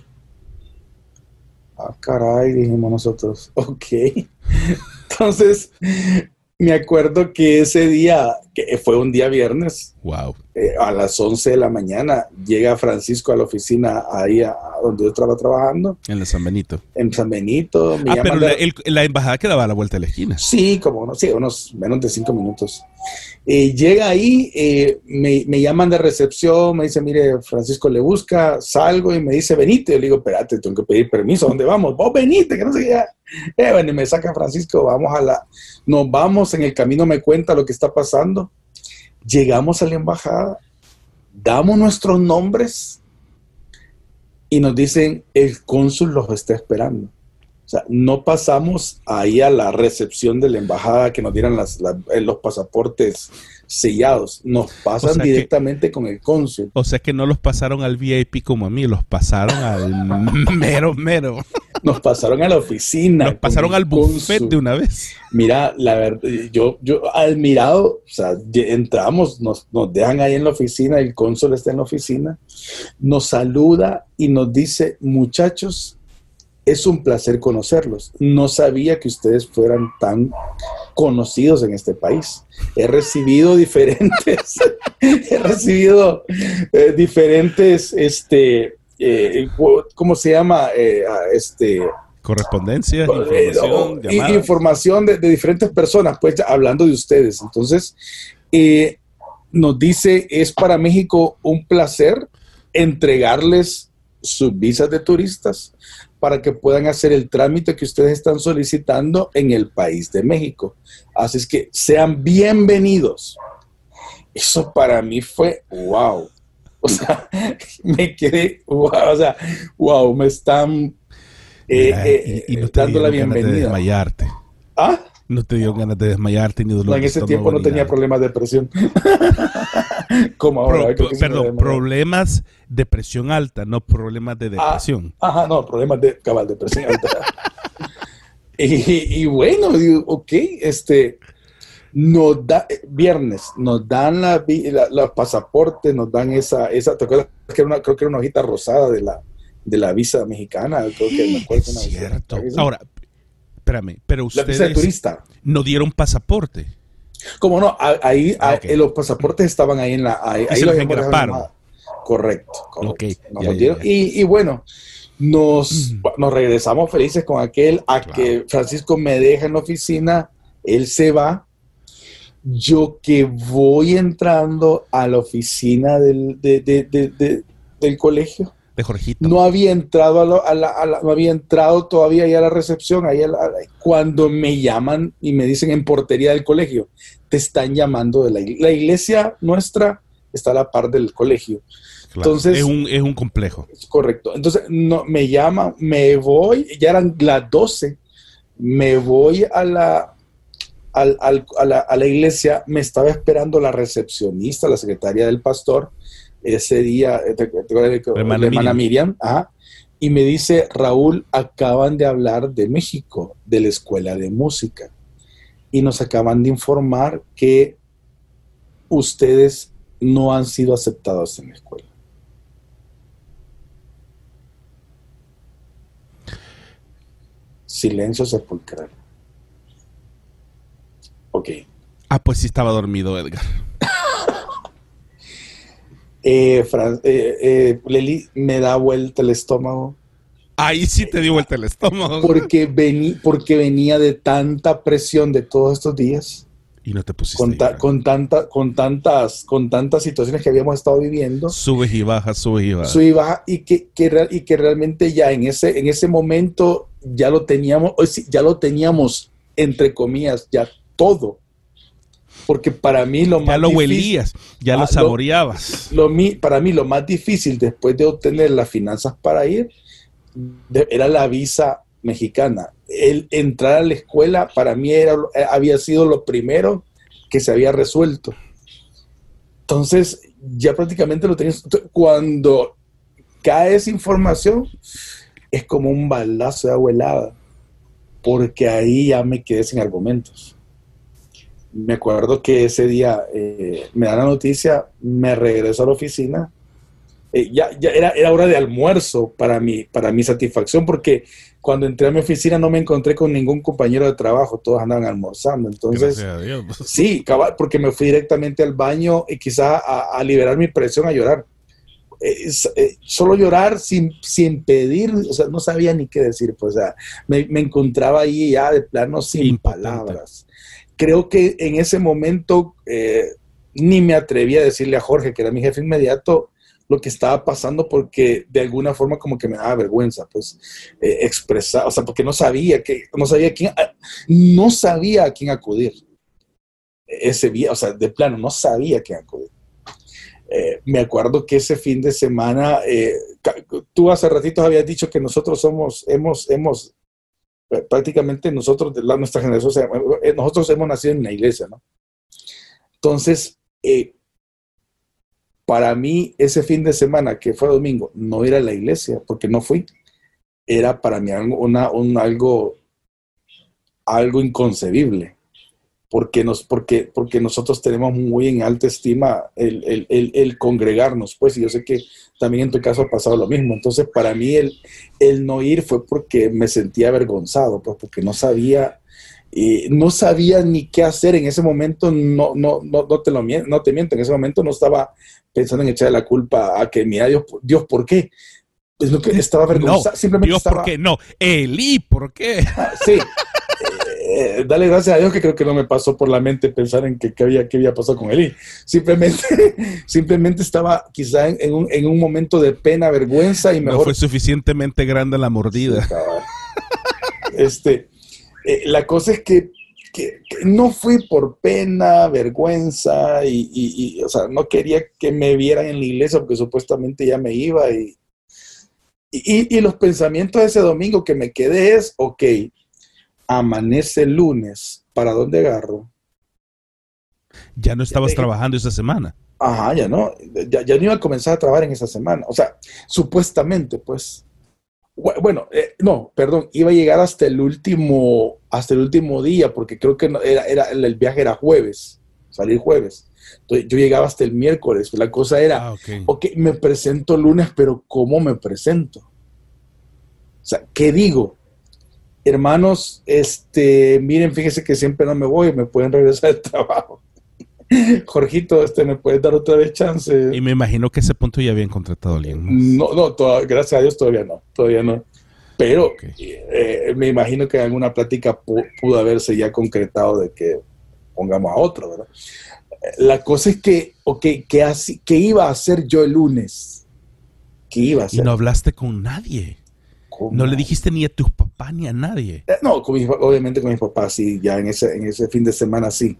Ah, caray, dijimos nosotros. Ok. Entonces, me acuerdo que ese día, que fue un día viernes, wow. Eh, a las 11 de la mañana, llega Francisco a la oficina ahí a, donde yo estaba trabajando. En el San Benito. En San Benito. ah, pero la, embajada quedaba a la vuelta de la esquina. Sí, como sí, unos menos de cinco minutos. Eh, llega ahí, eh, me, llaman de recepción, me dice, mire, Francisco le busca, salgo y me dice, venite. Yo le digo, espérate, tengo que pedir permiso, ¿a dónde vamos? Vos venite, que no sé qué. Eh, bueno, y me saca Francisco, vamos a la, nos vamos, en el camino me cuenta lo que está pasando. Llegamos a la embajada, damos nuestros nombres y nos dicen, el cónsul los está esperando. O sea, no pasamos ahí a la recepción de la embajada que nos dieran las, eh, los pasaportes sellados. Nos pasan directamente con el cónsul. O sea que no los pasaron al VIP como a mí, los pasaron al mero mero. Nos pasaron a la oficina. Nos pasaron al buffet de una vez. Mira, la verdad, yo, yo admirado, o sea, entramos, nos, nos dejan ahí en la oficina, el cónsul está en la oficina, nos saluda y nos dice, muchachos, es un placer conocerlos. No sabía que ustedes fueran tan conocidos en este país. He recibido diferentes, he recibido eh, diferentes, este, eh, ¿cómo se llama? Eh, este, correspondencia, información, información de, de, diferentes personas, pues hablando de ustedes. Entonces, nos dice, es para México un placer entregarles sus visas de turistas para que puedan hacer el trámite que ustedes están solicitando en el país de México. Así es que sean bienvenidos. Eso para mí fue wow. O sea, me quedé wow. O sea, wow, me están eh, y, no eh, dando la bienvenida. De desmayarte. ¿Ah? No te dio ganas de desmayarte ni dolor. No, en ese tiempo no tenía problemas de presión. Como ahora. perdón, problemas de presión alta, no problemas de ah, depresión. ajá, no, problemas de cabal, de presión alta. y, bueno, ok, este, nos da, viernes, nos dan la, los pasaportes, nos dan esa, esa, ¿te acuerdas? Que era una, creo que era una hojita rosada de la, de la visa mexicana. Creo que me acuerdo es cierto. Ahora, espérame, pero ustedes no dieron pasaporte. Como no, ahí, ah, los pasaportes estaban ahí en la. Ahí, ahí los Correcto. correcto. y, bueno, nos, nos regresamos felices con aquel a que Francisco me deja en la oficina, él se va. Yo que voy entrando a la oficina del, del colegio, de Jorgito. No había entrado a, la, no había entrado todavía ya a la recepción, ahí cuando me llaman y me dicen en portería del colegio, te están llamando de la iglesia. La iglesia nuestra está a la par del colegio. Entonces, es un, es un complejo. correcto. Entonces, no, me llaman, me voy, ya eran las 12, me voy a la, a, la, a la iglesia, me estaba esperando la recepcionista, la secretaria del pastor, ese día, eh, hermana, hermana Miriam, y me dice, Raúl, acaban de hablar de México, de la escuela de música, y nos acaban de informar que ustedes no han sido aceptados en la escuela. Silencio sepulcral. Ok. Ah, pues sí estaba dormido Edgar. Eh, eh, eh, Leli, me da vuelta el estómago. Ahí sí te dio vuelta el estómago. Porque, vení, porque venía de tanta presión de todos estos días. Y no te pusiste. Con, con, tanta, con, tantas, con tantas situaciones que habíamos estado viviendo. Subes y bajas, subes y bajas. Subes y bajas. Y que, que, y que realmente ya en ese, en ese momento ya lo teníamos, ya lo teníamos, entre comillas, ya todo. Porque para mí lo ya más lo huelías, ya lo ah, saboreabas. Lo, para mí lo más difícil después de obtener las finanzas para ir era la visa mexicana el entrar a la escuela para mí era, había sido lo primero que se había resuelto. Entonces, ya prácticamente lo tenías. Cuando cae esa información, es como un balazo de agua helada, porque ahí ya me quedé sin argumentos. Me acuerdo que ese día eh, me da la noticia, me regreso a la oficina. Eh, ya, ya era, era, hora de almuerzo para mi, para mi satisfacción, porque cuando entré a mi oficina no me encontré con ningún compañero de trabajo, todos andaban almorzando. Entonces, sí, porque me fui directamente al baño y quizá a, liberar mi presión, a llorar. Eh, solo llorar sin, sin pedir, o sea, no sabía ni qué decir, pues, o sea, me, encontraba ahí ya de plano sin palabras. Creo que en ese momento eh, ni me atreví a decirle a Jorge, que era mi jefe inmediato, lo que estaba pasando porque de alguna forma como que me daba vergüenza, pues, eh, expresar, o sea, porque no sabía que, no sabía quién, no sabía a quién acudir. Ese día, o sea, de plano, no sabía a quién acudir. Eh, me acuerdo que ese fin de semana, eh, tú hace ratitos habías dicho que nosotros somos, hemos, hemos, prácticamente nosotros, de la, nuestra generación, nosotros hemos nacido en la iglesia, ¿no? Entonces, para mí, ese fin de semana, que fue domingo, no ir a la iglesia, porque no fui, era para mí una, un, algo, algo inconcebible, porque, nos, porque, porque nosotros tenemos muy en alta estima el, el, el, congregarnos, pues, y yo sé que también en tu caso ha pasado lo mismo. Entonces, para mí, el, el no ir fue porque me sentía avergonzado, pues, porque no sabía no sabía ni qué hacer en ese momento, no, no, no, no, te lo no te miento, en ese momento no estaba pensando en echar la culpa a que, mira, Dios, Dios ¿por qué? Es lo que estaba avergonzado. simplemente Dios, ¿por qué? No, Eli, ¿por qué? Sí. Eh, dale gracias a Dios que creo que no me pasó por la mente pensar en qué había, qué había pasado con Eli. Simplemente, simplemente estaba quizá en, un, en, un, momento de pena, vergüenza y mejor... No fue suficientemente grande la mordida. este, eh, la cosa es que, no fui por pena, vergüenza y, o sea, no quería que me vieran en la iglesia porque supuestamente ya me iba y, y, los pensamientos de ese domingo que me quedé es, ok, amanece el lunes, ¿para dónde agarro? Ya no estabas trabajando esa semana. Ajá, ya no, ya, ya, no iba a comenzar a trabajar en esa semana. O sea, supuestamente, pues. Bueno, eh, no, perdón, iba a llegar hasta el último, hasta el último día, porque creo que era, era, el viaje era jueves, salir jueves. Entonces yo llegaba hasta el miércoles. La cosa era, ah, ok, me presento lunes, pero ¿cómo me presento? O sea, ¿qué digo? Hermanos, este, miren, fíjense que siempre no me voy, me pueden regresar al trabajo. Jorgito, este, ¿me puedes dar otra vez chance? Y me imagino que ese punto ya habían contratado a alguien No, no, gracias a Dios todavía no, todavía no. Pero eh, me imagino que en alguna plática pudo haberse ya concretado de que pongamos a otro, ¿verdad? La cosa es que, ok, ¿qué, así, ¿qué iba a hacer yo el lunes? ¿Qué iba a hacer? Y no hablaste con nadie. No le dijiste ni a tus papás ni a nadie. Eh, no, obviamente con mis papás sí, ya en ese, en ese fin de semana sí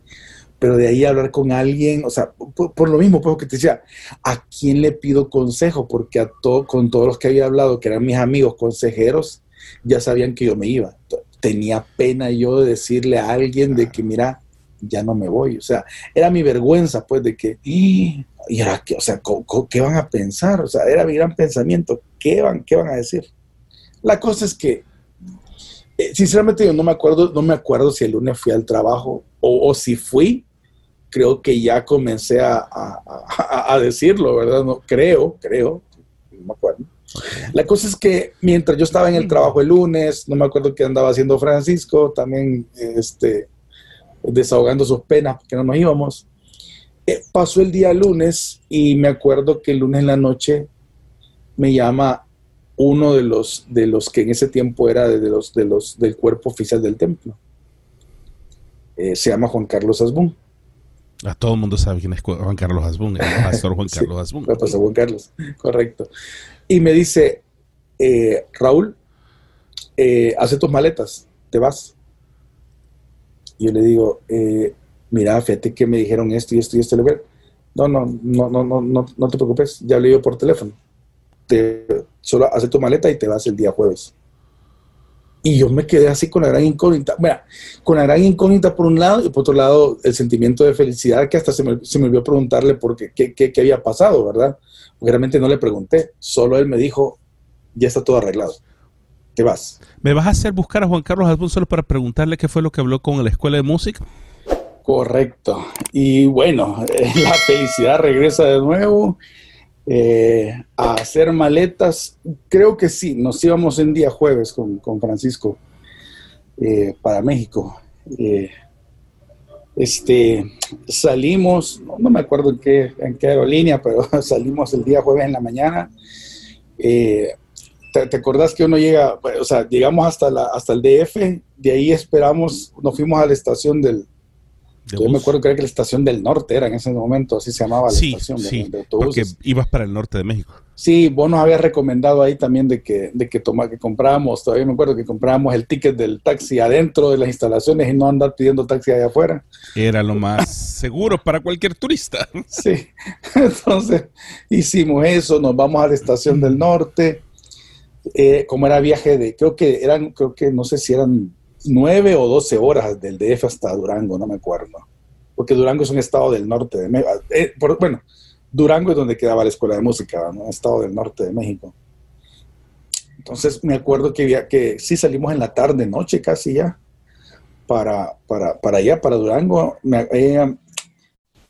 pero de ahí hablar con alguien, o sea, por, lo mismo, pues que te decía, ¿a quién le pido consejo? Porque a todo, con todos los que había hablado, que eran mis amigos consejeros, ya sabían que yo me iba. Tenía pena yo de decirle a alguien de que, mira, ya no me voy. O sea, era mi vergüenza, pues, de que, y, ahora, ¿qué? o sea, ¿qué van a pensar? O sea, era mi gran pensamiento. ¿Qué van, qué van a decir? La cosa es que, eh, sinceramente, yo no me acuerdo, no me acuerdo si el lunes fui al trabajo o, si fui, creo que ya comencé a, a, decirlo, ¿verdad? No, creo, creo, no me acuerdo. La cosa es que mientras yo estaba en el trabajo el lunes, no me acuerdo qué andaba haciendo Francisco, también este, desahogando sus penas, porque no nos íbamos. Eh, pasó el día lunes y me acuerdo que el lunes en la noche me llama uno de los, de los que en ese tiempo era de los, de los, del cuerpo oficial del templo eh, se llama Juan Carlos Asbun. A todo el mundo sabe quién es Juan Carlos Asbun, el pastor Juan Carlos Asbun. Pastor Juan Carlos, correcto. Y me dice, eh, Raúl, eh, hace tus maletas, te vas. Y yo le digo, eh, mira, fíjate que me dijeron esto y esto y esto. No, no, no, no, no, no, no te preocupes, ya hablé yo por teléfono. Te, solo hace tu maleta y te vas el día jueves. Y yo me quedé así con la gran incógnita. Mira, con la gran incógnita por un lado y por otro lado el sentimiento de felicidad que hasta se me, se me olvidó preguntarle por qué, qué, qué, qué había pasado, ¿verdad? Porque realmente no le pregunté. Solo él me dijo, ya está todo arreglado. Te vas. ¿Me vas a hacer buscar a Juan Carlos solo para preguntarle qué fue lo que habló con la escuela de música? Correcto. Y bueno, la felicidad regresa de nuevo. Eh, a hacer maletas, creo que sí, nos íbamos en día jueves con, con Francisco eh, para México. Eh, este, salimos, no, no, me acuerdo en qué, en qué aerolínea, pero salimos el día jueves en la mañana. ¿te, ¿te, acordás que uno llega, o sea, llegamos hasta, la, hasta el DF, de ahí esperamos, nos fuimos a la estación del, yo me acuerdo que era que la estación del norte era en ese momento, así se llamaba la sí, estación sí, de, de autobuses. Porque ibas para el norte de México. Sí, vos nos habías recomendado ahí también de que, de que, toma, que comprábamos, todavía me acuerdo que comprábamos el ticket del taxi adentro de las instalaciones y no andar pidiendo taxi allá afuera. Era lo más seguro para cualquier turista. Sí, entonces hicimos eso, nos vamos a la estación del norte, eh, como era viaje de, creo que eran, creo que no sé si eran 9 o 12 horas del DF hasta Durango, no me acuerdo. Porque Durango es un estado del norte de México. Eh, por, bueno, Durango es donde quedaba la escuela de música, ¿no? un estado del norte de México. Entonces me acuerdo que, que sí salimos en la tarde, noche casi ya, para, para, para allá, para Durango. Me, eh,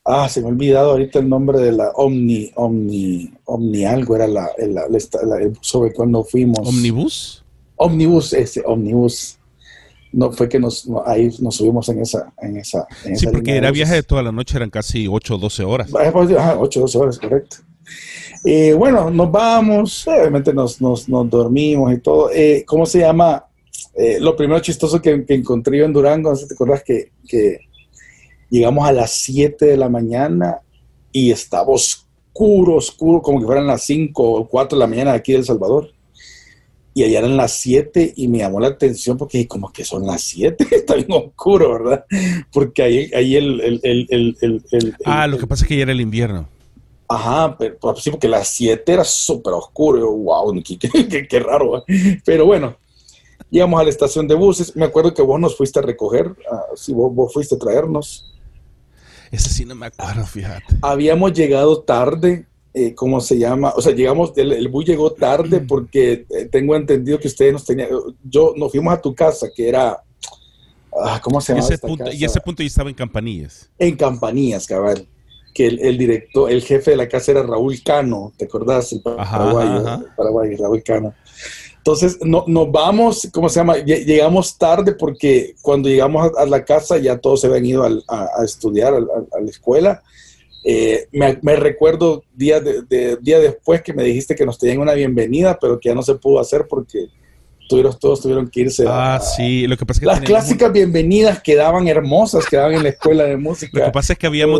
ah, se me ha olvidado ahorita el nombre de la Omni, Omni, Omni algo era la, la, la, la sobre cuando fuimos. ¿Omnibus? Omnibus, ese, Omnibus no fue que nos ahí nos subimos en esa en esa en sí esa porque era viaje de toda la noche eran casi 8 o 12 horas. Ah, 8 o 12 horas correcto. Eh, bueno nos vamos obviamente nos, nos, nos dormimos y todo. Eh, cómo se llama eh, lo primero chistoso que, que, encontré yo en Durango no sé si te acuerdas que, que llegamos a las 7 de la mañana y estaba oscuro oscuro como que fueran las 5 o 4 de la mañana aquí de El Salvador y allá eran las 7 y me llamó la atención porque como que son las 7, está bien oscuro, ¿verdad? Porque ahí, ahí el, el, el, el, Ah, lo que pasa es que ya era el invierno. Ajá, pero pues, sí, porque las 7 era súper oscuro. Yo, wow, qué, qué, qué raro. ¿eh? Pero bueno, llegamos a la estación de buses. Me acuerdo que vos nos fuiste a recoger, uh, si vos, vos fuiste a traernos. Ese sí no me acuerdo, fíjate. Habíamos llegado tarde eh, ¿cómo se llama? O sea, llegamos, el, el, bus llegó tarde porque eh, tengo entendido que ustedes nos tenían, yo, nos fuimos a tu casa, que era, ah, ¿cómo se llama? Y ese, punto, y ese punto ya estaba en Campanillas. En Campanillas, cabal. Que el, el, director, el jefe de la casa era Raúl Cano, ¿te acordás? El paraguayo, ajá, ajá. Paraguay, Raúl Cano. Entonces, no, nos vamos, ¿cómo se llama? Llegamos tarde porque cuando llegamos a, a la casa ya todos se habían ido a, a, a estudiar a, a la escuela eh, me, recuerdo días de, de, día después que me dijiste que nos tenían una bienvenida, pero que ya no se pudo hacer porque tuvieron, todos tuvieron que irse. Ah, a, sí, lo que pasa es que las clásicas un... bienvenidas quedaban hermosas, quedaban en la escuela de música. Lo que pasa es que habíamos,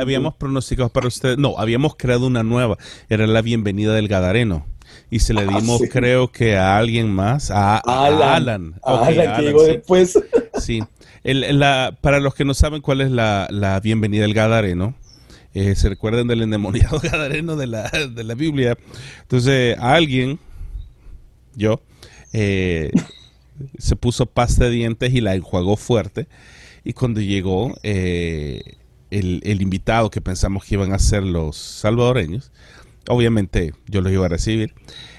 habíamos pronosticado para ustedes, no, habíamos creado una nueva, era la bienvenida del Gadareno. Y se le dimos, ah, sí. creo que a alguien más, a, a Alan. A okay, Alan, que Alan, llegó sí. después. Sí. El, la, para los que no saben cuál es la, la bienvenida del Gadareno, eh, se recuerdan del endemoniado gadareno de la, de la Biblia. Entonces, alguien, yo, eh, se puso pasta de dientes y la enjuagó fuerte. Y cuando llegó eh, el, el, invitado que pensamos que iban a ser los salvadoreños, obviamente yo los iba a recibir,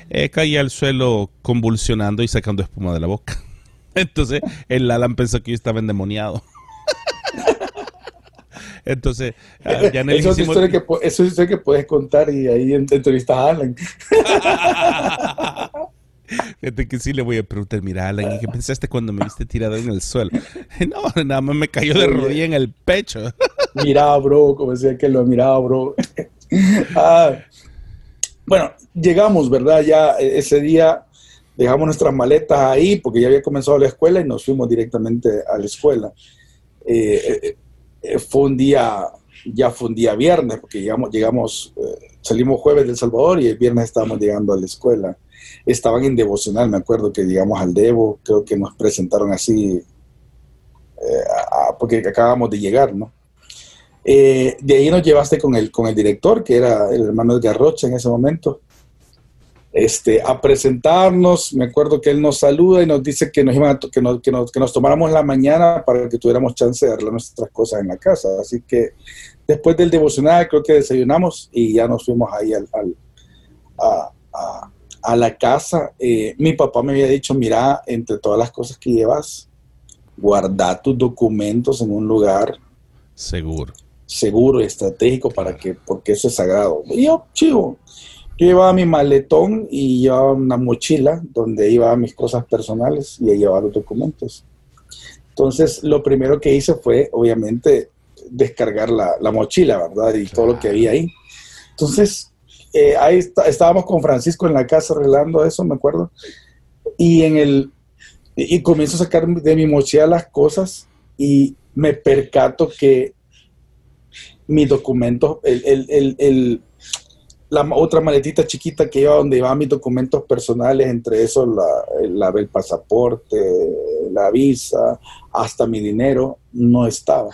eh, caía al suelo convulsionando y sacando espuma de la boca. Entonces, el Alan pensó que yo estaba endemoniado. Entonces, uh, ya en el eso, hicimos... es historia que, eso es historia que puedes contar y ahí entrevistas a Alan. Fíjate que sí le voy a preguntar, mira, Alan, ¿y qué pensaste cuando me viste tirado en el suelo? No, nada más me cayó de rodilla en el pecho. Mira, bro, como decía que lo miraba, bro. Ah, bueno, llegamos, ¿verdad? Ya ese día dejamos nuestras maletas ahí porque ya había comenzado la escuela y nos fuimos directamente a la escuela. eh, eh, fue un día, ya fue un día viernes, porque llegamos, llegamos salimos jueves de El Salvador y el viernes estábamos llegando a la escuela. Estaban en devocional, me acuerdo que llegamos al Devo, creo que nos presentaron así, porque acabamos de llegar, ¿no? de ahí nos llevaste con el, con el director, que era el hermano de Garrocha en ese momento este, a presentarnos. Me acuerdo que él nos saluda y nos dice que nos, iban que, nos, que, nos, tomáramos la mañana para que tuviéramos chance de arreglar nuestras cosas en la casa. Así que después del devocional creo que desayunamos y ya nos fuimos ahí al, a, a, la casa. Eh, mi papá me había dicho, mira, entre todas las cosas que llevas, guarda tus documentos en un lugar seguro. Seguro y estratégico para que, porque eso es sagrado. Y yo, chivo, yo llevaba mi maletón y llevaba una mochila donde iba mis cosas personales y llevaba los documentos. Entonces, lo primero que hice fue, obviamente, descargar la, mochila, ¿verdad? Y todo lo que había ahí. Entonces, eh, ahí estábamos con Francisco en la casa arreglando eso, me acuerdo. Y en el y comienzo a sacar de mi mochila las cosas y me percato que mis documentos, el, el la otra maletita chiquita que iba donde iban mis documentos personales, entre eso la, el pasaporte, la visa, hasta mi dinero, no estaba.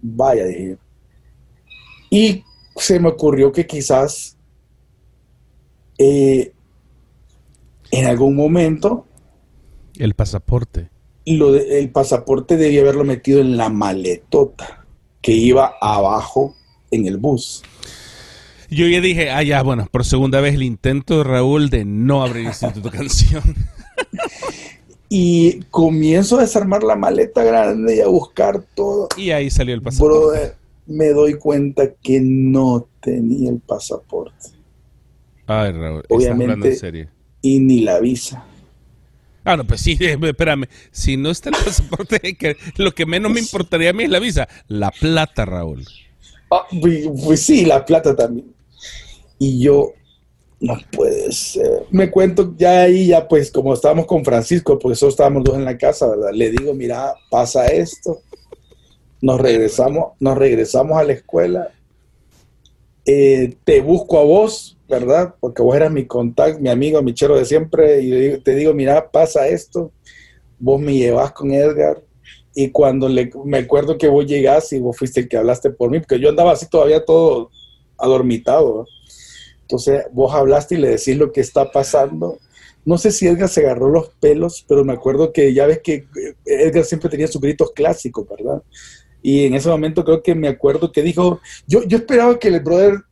Vaya, dije. Y se me ocurrió que quizás eh, en algún momento... El pasaporte. Lo el pasaporte debía haberlo metido en la maletota que iba abajo en el bus. Yo ya dije, ah, ya, bueno, por segunda vez el intento de Raúl de no abrir el Instituto Canción. y comienzo a desarmar la maleta grande y a buscar todo. Y ahí salió el pasaporte. Brother, me doy cuenta que no tenía el pasaporte. Ay, Raúl, Obviamente, en serio. Y ni la visa. Ah, no, pues sí, espérame. Si no está el pasaporte, lo que menos me importaría a mí es la visa. La plata, Raúl. Ah, pues, pues sí, la plata también. Y yo, no puede ser. Me cuento ya ahí, ya pues como estábamos con Francisco, porque solo estábamos dos en la casa, ¿verdad? Le digo, mira, pasa esto. Nos regresamos, nos regresamos a la escuela. Eh, te busco a vos, ¿verdad? Porque vos eras mi contacto, mi amigo, mi chero de siempre. Y te digo, mira, pasa esto. Vos me llevas con Edgar. Y cuando le, me acuerdo que vos llegás y vos fuiste el que hablaste por mí, porque yo andaba así todavía todo adormitado. Entonces vos hablaste y le decís lo que está pasando. No sé si Edgar se agarró los pelos, pero me acuerdo que ya ves que eh, Edgar siempre tenía sus gritos clásicos, ¿verdad? Y en ese momento creo que me acuerdo que dijo, yo, yo esperaba que el brother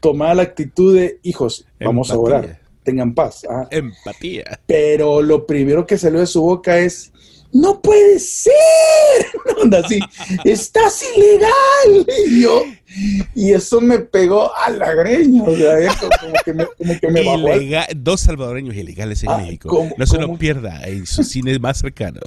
tomara la actitud de, hijos, vamos a orar, tengan paz. Empatía. Pero lo primero que salió de su boca es, no puede ser. Onda así, estás ilegal. Y yo, y eso me pegó a la greña. O sea, como que me, como que me bajó. Dos salvadoreños ilegales en ah, México. no se lo pierda en su cine más cercano.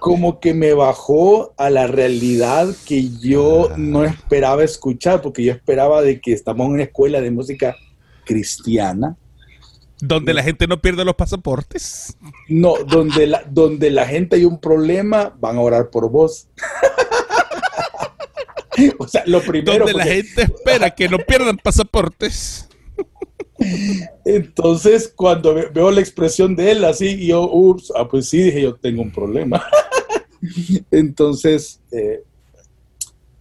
Como que me bajó a la realidad que yo ah. no esperaba escuchar, porque yo esperaba de que estamos en una escuela de música cristiana donde la gente no pierde los pasaportes. No, donde la, donde la gente hay un problema, van a orar por vos. o sea, lo primero. Donde la gente espera que no pierdan pasaportes. Entonces, cuando veo la expresión de él así, yo, ups, ah, pues sí, dije, yo tengo un problema. Entonces, eh,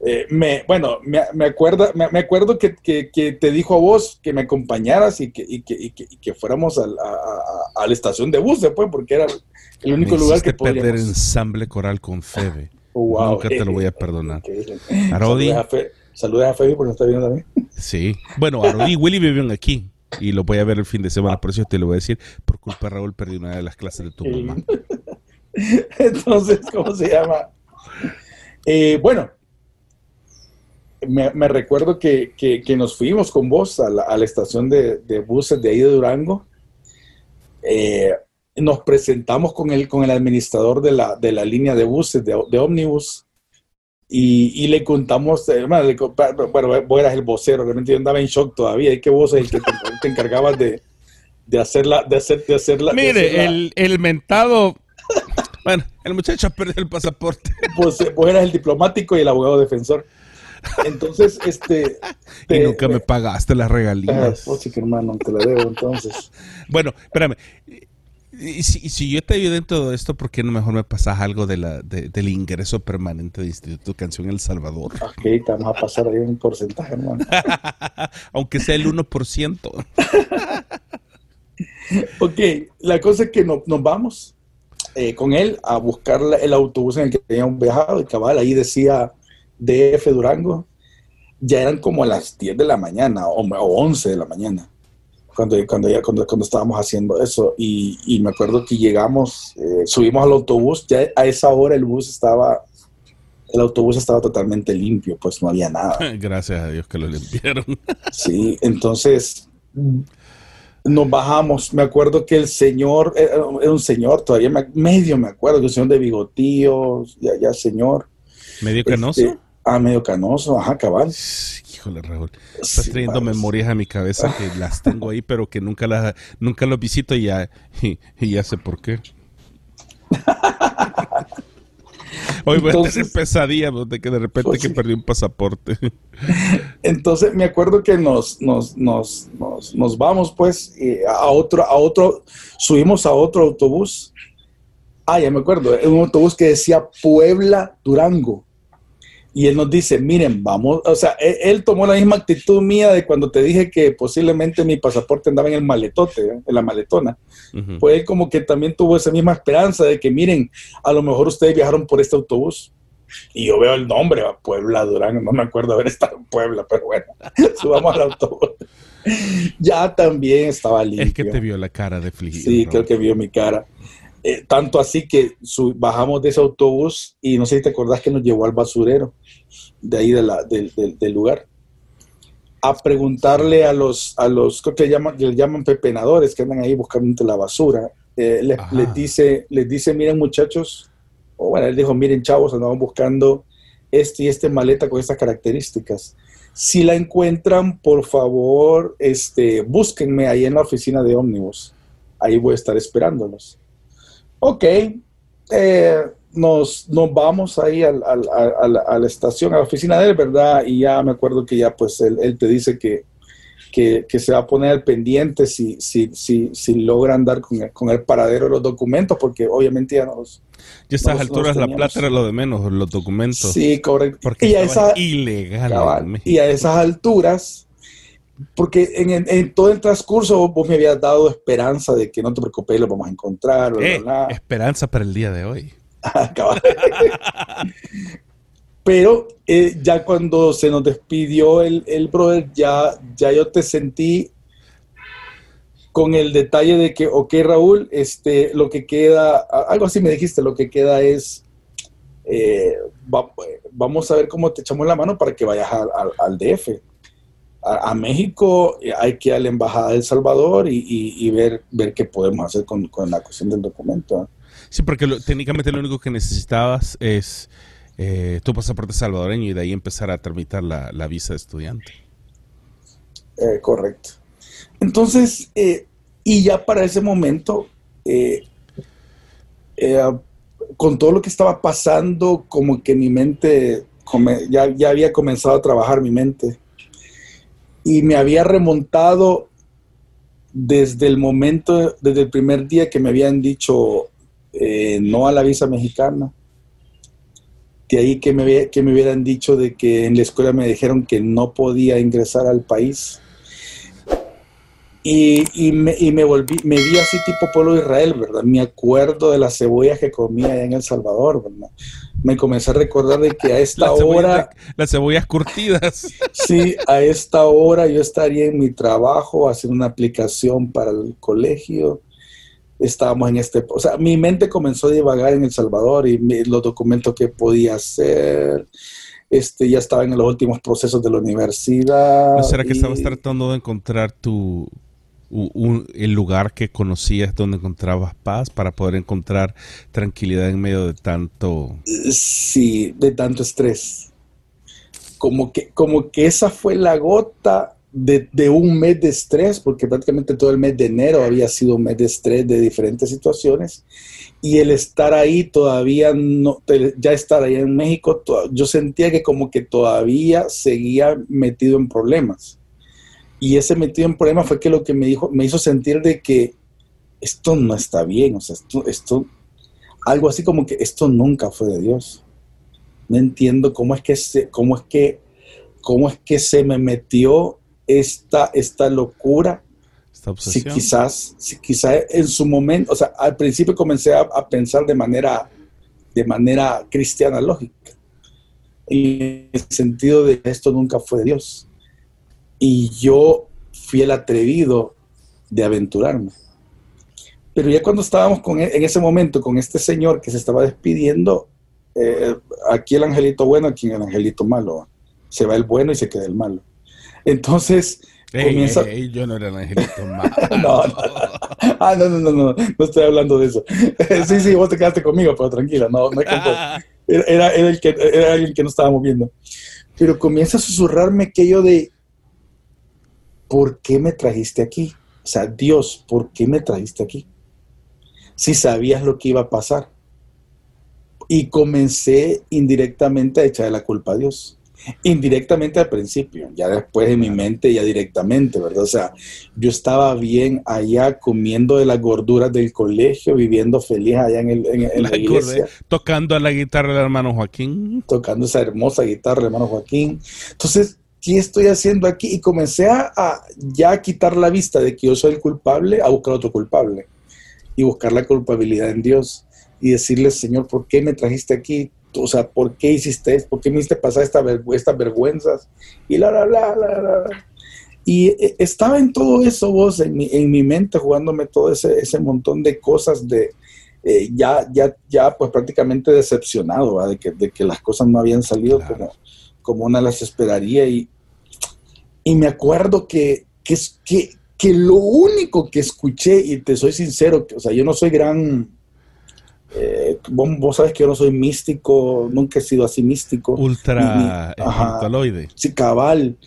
eh, me, bueno, me, me, acuerdo, me, acuerdo que, te dijo a vos que me acompañaras y que, y que, fuéramos a, la estación de bus después, porque era el único lugar que podíamos. perder ensamble coral con Febe. Oh, Nunca te lo voy a perdonar. Arodi. Saludos a, Febe porque no está viendo también. Sí. Bueno, Arodi y Willy viven aquí y lo voy a ver el fin de semana, por eso te lo voy a decir. Por culpa de Raúl perdí una de las clases de tu mamá. Entonces, ¿cómo se llama? Eh, bueno, me, recuerdo que, nos fuimos con vos a la, estación de, buses de ahí de Durango. Eh, nos presentamos con el, con el administrador de la, de la línea de buses, de, de ómnibus, y, le contamos, eh, bueno, vos eras el vocero, realmente yo andaba en shock todavía, y que vos es el que te, encargabas de, de hacerla, de hacer, de hacerla. Mire, El, el mentado Bueno, el muchacho perdió el pasaporte. Pues vos eras el diplomático y el abogado defensor. Entonces, este. y nunca me pagaste las regalías. Ah, pues sí, que hermano, te la debo entonces. bueno, espérame. Y si, si, yo te ayudo en todo esto, ¿por qué no mejor me pasas algo de la, del ingreso permanente de Instituto Canción El Salvador? Ok, te vamos a pasar ahí un porcentaje, hermano. Aunque sea el 1%. ok, la cosa es que nos vamos eh, con él a buscar el autobús en el que teníamos viajado y cabal, ahí decía DF Durango. Ya eran como a las 10 de la mañana o, 11 de la mañana cuando, cuando, ya, cuando, cuando estábamos haciendo eso. Y, y, me acuerdo que llegamos, eh, subimos al autobús, ya a esa hora el bus estaba, el autobús estaba totalmente limpio, pues no había nada. Gracias a Dios que lo limpiaron. sí, entonces nos bajamos. Me acuerdo que el señor, era, un señor, todavía medio me acuerdo, que un señor de bigotíos, ya, ya señor. ¿Medio canoso? Este, ah, medio canoso, ajá, cabal. Híjole, Raúl. Estás trayendo memorias a mi cabeza que las tengo ahí, pero que nunca las nunca los visito y ya, y, ya sé por qué. Hoy voy a tener pesadilla de que de repente pues que perdí un pasaporte. Entonces me acuerdo que nos, nos, nos, nos, vamos pues a otro, a otro, subimos a otro autobús. Ah, ya me acuerdo, un autobús que decía Puebla Durango. Y él nos dice, miren, vamos, o sea, él, tomó la misma actitud mía de cuando te dije que posiblemente mi pasaporte andaba en el maletote, ¿eh? en la maletona. Pues él como que también tuvo esa misma esperanza de que, miren, a lo mejor ustedes viajaron por este autobús. Y yo veo el nombre, Puebla Durango, no me acuerdo haber estado en Puebla, pero bueno, subamos al autobús. ya también estaba limpio. Es que te vio la cara de fligido. Sí, creo que vio mi cara. Eh, tanto así que bajamos de ese autobús y no sé si te acordás que nos llevó al basurero de ahí de la, del lugar a preguntarle a los, a los que llaman, les llaman pepenadores que andan ahí buscando la basura. Eh, les, dice, les dice, miren muchachos, o bueno, él dijo, miren chavos, andaban buscando este y este maleta con estas características. Si la encuentran, por favor, este, búsquenme ahí en la oficina de ómnibus. Ahí voy a estar esperándolos. Ok, eh, nos, nos vamos ahí a, la, estación, a la oficina de él, ¿verdad? Y ya me acuerdo que ya pues él, te dice que, que, se va a poner al pendiente si, si, si, si logran dar con el, con el paradero de los documentos, porque obviamente ya nos... Ya a estas alturas la plata era lo de menos, los documentos. Sí, correcto. Porque y a esa, ilegal. y a esas alturas porque en, todo el transcurso vos me habías dado esperanza de que no te preocupes, lo vamos a encontrar. Eh, esperanza para el día de hoy. Pero eh, ya cuando se nos despidió el, el brother, ya, ya yo te sentí con el detalle de que, ok, Raúl, este, lo que queda, algo así me dijiste, lo que queda es, eh, vamos a ver cómo te echamos la mano para que vayas al DF a, México, hay que ir a la Embajada de El Salvador y, ver, ver qué podemos hacer con, la cuestión del documento. Sí, porque técnicamente lo único que necesitabas es eh, tu pasaporte salvadoreño y de ahí empezar a tramitar la, visa de estudiante. Eh, correcto. Entonces, eh, y ya para ese momento, con todo lo que estaba pasando, como que mi mente, ya, ya había comenzado a trabajar mi mente y me había remontado desde el momento, desde el primer día que me habían dicho eh, no a la visa mexicana. De ahí que me, que me hubieran dicho de que en la escuela me dijeron que no podía ingresar al país. Y, y, me, y me volví, me vi así tipo pueblo de Israel, ¿verdad? Me acuerdo de las cebollas que comía allá en El Salvador, ¿verdad? Me comencé a recordar de que a esta hora... las cebollas curtidas. Sí, a esta hora yo estaría en mi trabajo haciendo una aplicación para el colegio. Estábamos en este... O sea, mi mente comenzó a divagar en El Salvador y los documentos que podía hacer. Este, ya estaba en los últimos procesos de la universidad. ¿No será que estabas tratando de encontrar tu, el lugar que conocías donde encontrabas paz para poder encontrar tranquilidad en medio de tanto... Sí, de tanto estrés. Como que, como que esa fue la gota de, un mes de estrés, porque prácticamente todo el mes de enero había sido un mes de estrés de diferentes situaciones, y el estar ahí todavía, no, ya estar ahí en México, yo sentía que como que todavía seguía metido en problemas. Y ese metido en problemas fue que lo que me, dijo, me hizo sentir de que esto no está bien, o sea, esto, esto, algo así como que esto nunca fue de Dios. No entiendo cómo es que se, cómo es que, cómo es que se me metió esta, esta locura. Esta si quizás, si quizás en su momento, o sea, al principio comencé a, pensar de manera, de manera cristiana lógica, en el sentido de esto nunca fue de Dios. Y yo fui el atrevido de aventurarme. Pero ya cuando estábamos con, e, en ese momento con este señor que se estaba despidiendo, eh, aquí el angelito bueno, aquí el angelito malo. Se va el bueno y se queda el malo. Entonces, comienza... yo no era el angelito malo. no, no, Ah, no, no, no, no, no estoy hablando de eso. sí, sí, vos te quedaste conmigo, pero tranquila, no, no era, era, el que, era alguien que no estábamos viendo. Pero comienza a susurrarme aquello de, ¿por qué me trajiste aquí? O sea, Dios, ¿por qué me trajiste aquí? Si sabías lo que iba a pasar. Y comencé indirectamente a echarle la culpa a Dios indirectamente al principio, ya después en mi mente ya directamente, ¿verdad? O sea, yo estaba bien allá comiendo de las gorduras del colegio, viviendo feliz allá en, el, en, la, iglesia. tocando a la guitarra del hermano Joaquín. Tocando esa hermosa guitarra del hermano Joaquín. Entonces, ¿qué estoy haciendo aquí? Y comencé a, a ya quitar la vista de que yo soy el culpable, a buscar otro culpable y buscar la culpabilidad en Dios y decirle, Señor, ¿por qué me trajiste aquí? o sea, ¿por qué hiciste esto? ¿Por qué me hiciste pasar esta estas vergüenzas? Y la, la, la, la, la. Y eh, estaba en todo eso vos, en mi, en mi mente, jugándome todo ese, ese montón de cosas de, eh, ya, ya, ya pues prácticamente decepcionado, De, que, de que las cosas no habían salido como, como una las esperaría. Y, y me acuerdo que, que, que, que lo único que escuché, y te soy sincero, que, o sea, yo no soy gran eh, vos, sabes que yo no soy místico, nunca he sido así místico. Ultra espiritualoide. Sí, cabal.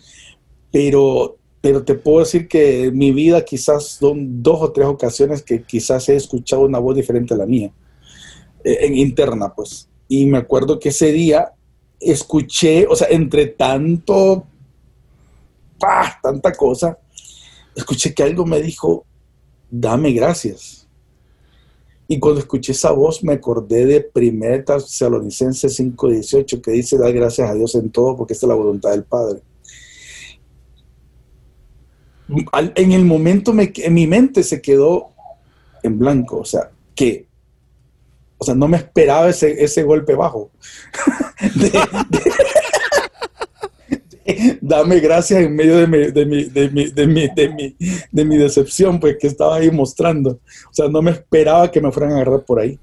Pero, pero te puedo decir que en mi vida quizás son dos o tres ocasiones que quizás he escuchado una voz diferente a la mía, eh, en interna, pues. Y me acuerdo que ese día escuché, o sea, entre tanto, tanta cosa, escuché que algo me dijo, dame gracias y cuando escuché esa voz me acordé de 1 Tesalonicenses 5:18 que dice, dar gracias a Dios en todo porque esta es la voluntad del Padre. en el momento me, en mi mente se quedó en blanco, o sea, que, o sea, no me esperaba ese, ese golpe bajo. dame gracias en medio de mi, de mi, de mi, de mi, de mi, de mi decepción, pues que estaba ahí mostrando. O sea, no me esperaba que me fueran a agarrar por ahí.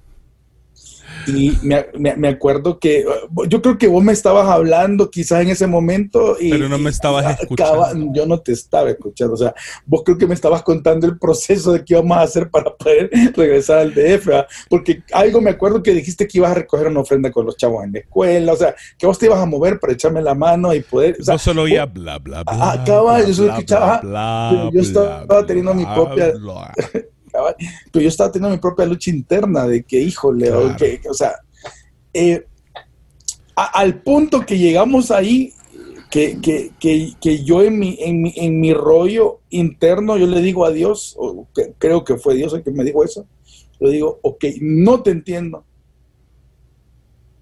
Y me, me, acuerdo que yo creo que vos me estabas hablando quizás en ese momento. Y, Pero no me estabas escuchando. yo no te estaba escuchando. O sea, vos creo que me estabas contando el proceso de qué íbamos a hacer para poder regresar al DF. Porque algo me acuerdo que dijiste que ibas a recoger una ofrenda con los chavos en la escuela. O sea, que vos te ibas a mover para echarme la mano y poder. O sea, solo oía bla, bla, bla. Cabal, yo solo escuchaba. yo estaba teniendo mi Pero yo estaba teniendo mi propia lucha interna de que, híjole, o, sea, eh, al punto que llegamos ahí, que, yo en mi, en, mi, rollo interno, yo le digo a Dios, o creo que fue Dios el que me dijo eso, le digo, ok, no te entiendo,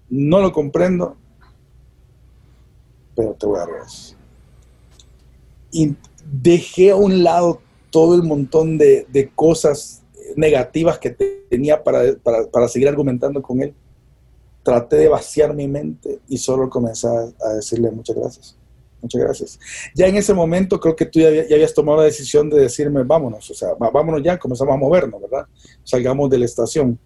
no lo comprendo, pero te voy a dar Y dejé a un lado todo el montón de, cosas negativas que tenía para, seguir argumentando con él. Traté de vaciar mi mente y solo comencé a, decirle muchas gracias. Muchas gracias. Ya en ese momento creo que tú ya, habías tomado la decisión de decirme, vámonos, o sea, vámonos ya, comenzamos a movernos, ¿verdad? Salgamos de la estación.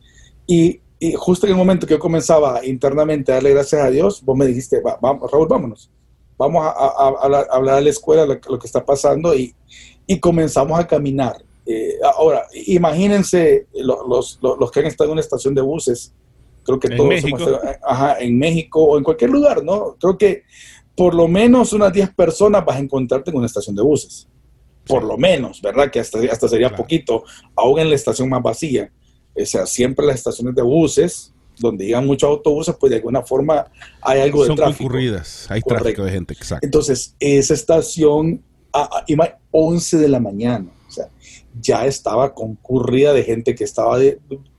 Y, justo en el momento que yo comenzaba internamente a darle gracias a Dios, vos me dijiste, vamos, Raúl, vámonos. Vamos a, hablar a la escuela lo, lo que está pasando y, y comenzamos a caminar. Eh, ahora, imagínense los, los, que han estado en una estación de buses, creo que todos México. Hemos estado, ajá, en México o en cualquier lugar, ¿no? Creo que por lo menos unas 10 personas vas a encontrarte en una estación de buses. Por lo menos, ¿verdad? Que hasta, hasta sería poquito, aún en la estación más vacía. O sea, siempre las estaciones de buses, donde llegan muchos autobuses, pues de alguna forma hay algo de tráfico. Son concurridas, hay tráfico de gente, exacto. Entonces, esa estación, a, 11 de la mañana, o sea, ya estaba concurrida de gente que estaba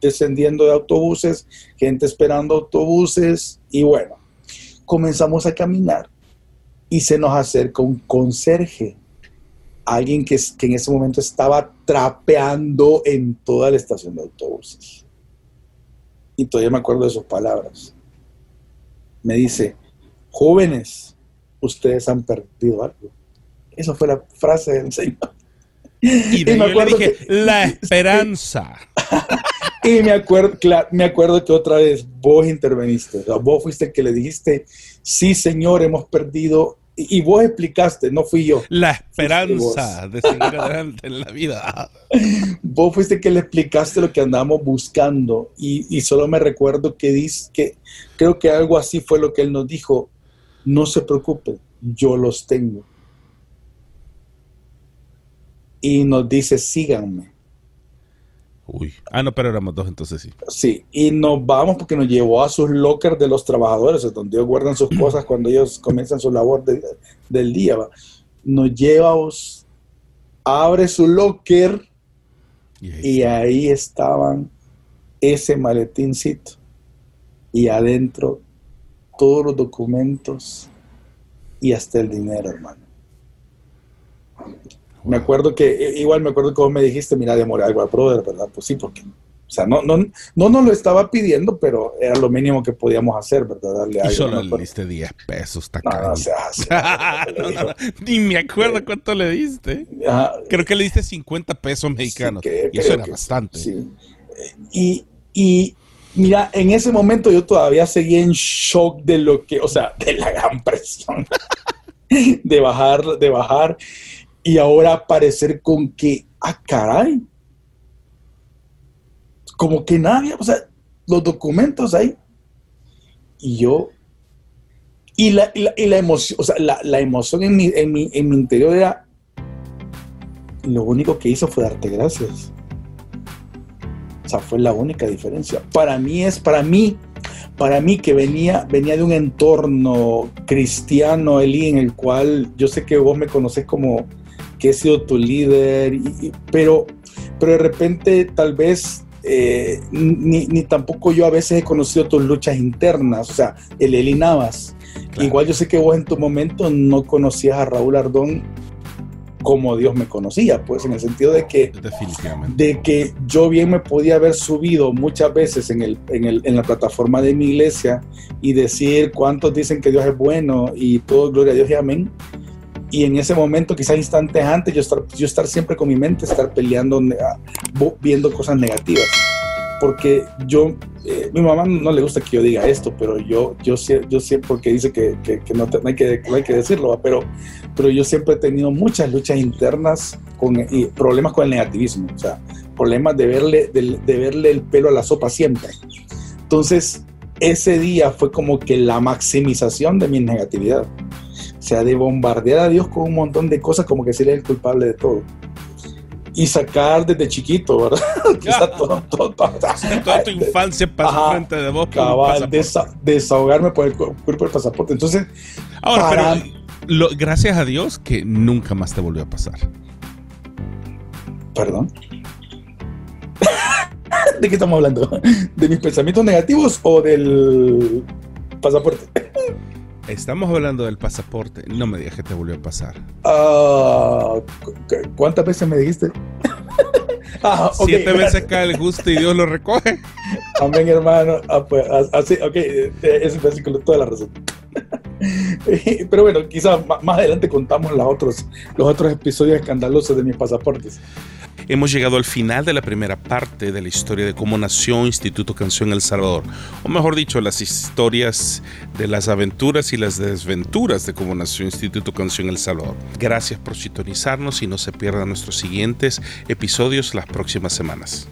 descendiendo de autobuses, gente esperando autobuses, y bueno, comenzamos a caminar y se nos acerca un conserje, alguien que, que en ese momento estaba trapeando en toda la estación de autobuses. Y todavía me acuerdo de sus palabras. Me dice, jóvenes, ustedes han perdido algo. Esa fue la frase del Señor. Y, me acuerdo dije, la esperanza. y me acuerdo, me acuerdo que otra vez vos interveniste. vos fuiste el que le dijiste, sí, Señor, hemos perdido. Y, vos explicaste, no fui yo. La esperanza de seguir adelante en la vida. Vos fuiste el que le explicaste lo que andábamos buscando. Y, solo me recuerdo que dice que creo que algo así fue lo que él nos dijo. No se preocupe, yo los tengo y nos dice, síganme. Uy. Ah, no, pero éramos dos, entonces sí. Sí, y nos vamos porque nos llevó a sus lockers de los trabajadores, donde ellos guardan sus cosas cuando ellos comienzan su labor del día. Nos lleva, abre su locker y ahí, estaban ese maletincito y adentro todos los documentos y hasta el dinero, hermano. Me acuerdo que, igual me acuerdo que vos me dijiste, mira, demoré algo al brother, ¿verdad? Pues sí, porque, o sea, no, no, no nos lo estaba pidiendo, pero era lo mínimo que podíamos hacer, ¿verdad? Darle y solo le diste 10 pesos, está no, no, sea, Ni me acuerdo cuánto le diste. Creo que le diste 50 pesos mexicanos. y eso era bastante. Sí. Y, y mira, en ese momento yo todavía seguía en shock de lo que, o sea, de la gran presión de bajar, de bajar y ahora aparecer con que, ah, caray, como que nadie, o sea, los documentos ahí. Y yo, y la, y la, emoción, o sea, la, emoción en mi, en, mi, en mi interior era, lo único que hizo fue darte gracias. O sea, fue la única diferencia. Para mí es, para mí, para mí que venía, venía de un entorno cristiano, Eli, en el cual yo sé que vos me conoces como que he sido tu líder, pero, pero de repente tal vez eh, ni, tampoco yo a veces he conocido tus luchas internas, o sea, el Eli Navas. Igual yo sé que vos en tu momento no conocías a Raúl Ardón como Dios me conocía, pues en el sentido de que, de que yo bien me podía haber subido muchas veces en, el, en, el, en la plataforma de mi iglesia y decir cuántos dicen que Dios es bueno y todo gloria a Dios y amén y en ese momento, quizás instantes antes, yo estar, yo estar siempre con mi mente, estar peleando, ah, viendo cosas negativas. Porque yo, eh, mi mamá no le gusta que yo diga esto, pero yo, yo, yo siempre, porque dice que, que, no, hay que, hay que decirlo, pero, pero yo siempre he tenido muchas luchas internas con, y problemas con el negativismo, o sea, problemas de verle, de, de verle el pelo a la sopa siempre. Entonces, ese día fue como que la maximización de mi negatividad. Sea, de bombardear a Dios con un montón de cosas como que sería el culpable de todo. Y sacar desde chiquito, ¿verdad? Quizá todo, todo, toda tu infancia pasó frente de vos. Cabal, desahogarme por el cuerpo del pasaporte. Entonces, ahora, pero gracias a Dios que nunca más te volvió a pasar. Perdón. ¿De qué estamos hablando? ¿De mis pensamientos negativos o del pasaporte? Estamos hablando del pasaporte. No me digas que te volvió a pasar. Ah, ¿Cuántas veces me dijiste? ah, Siete veces cae el gusto y Dios lo recoge. Amén, hermano. Ah, pues, así, ok, eh, ese versículo, toda la razón. Pero bueno, quizás más adelante contamos los otros, los otros episodios escandalosos de mis pasaportes. Hemos llegado al final de la primera parte de la historia de cómo nació Instituto Canción El Salvador, o mejor dicho, las historias de las aventuras y las desventuras de cómo nació Instituto Canción El Salvador. Gracias por sintonizarnos y no se pierdan nuestros siguientes episodios las próximas semanas.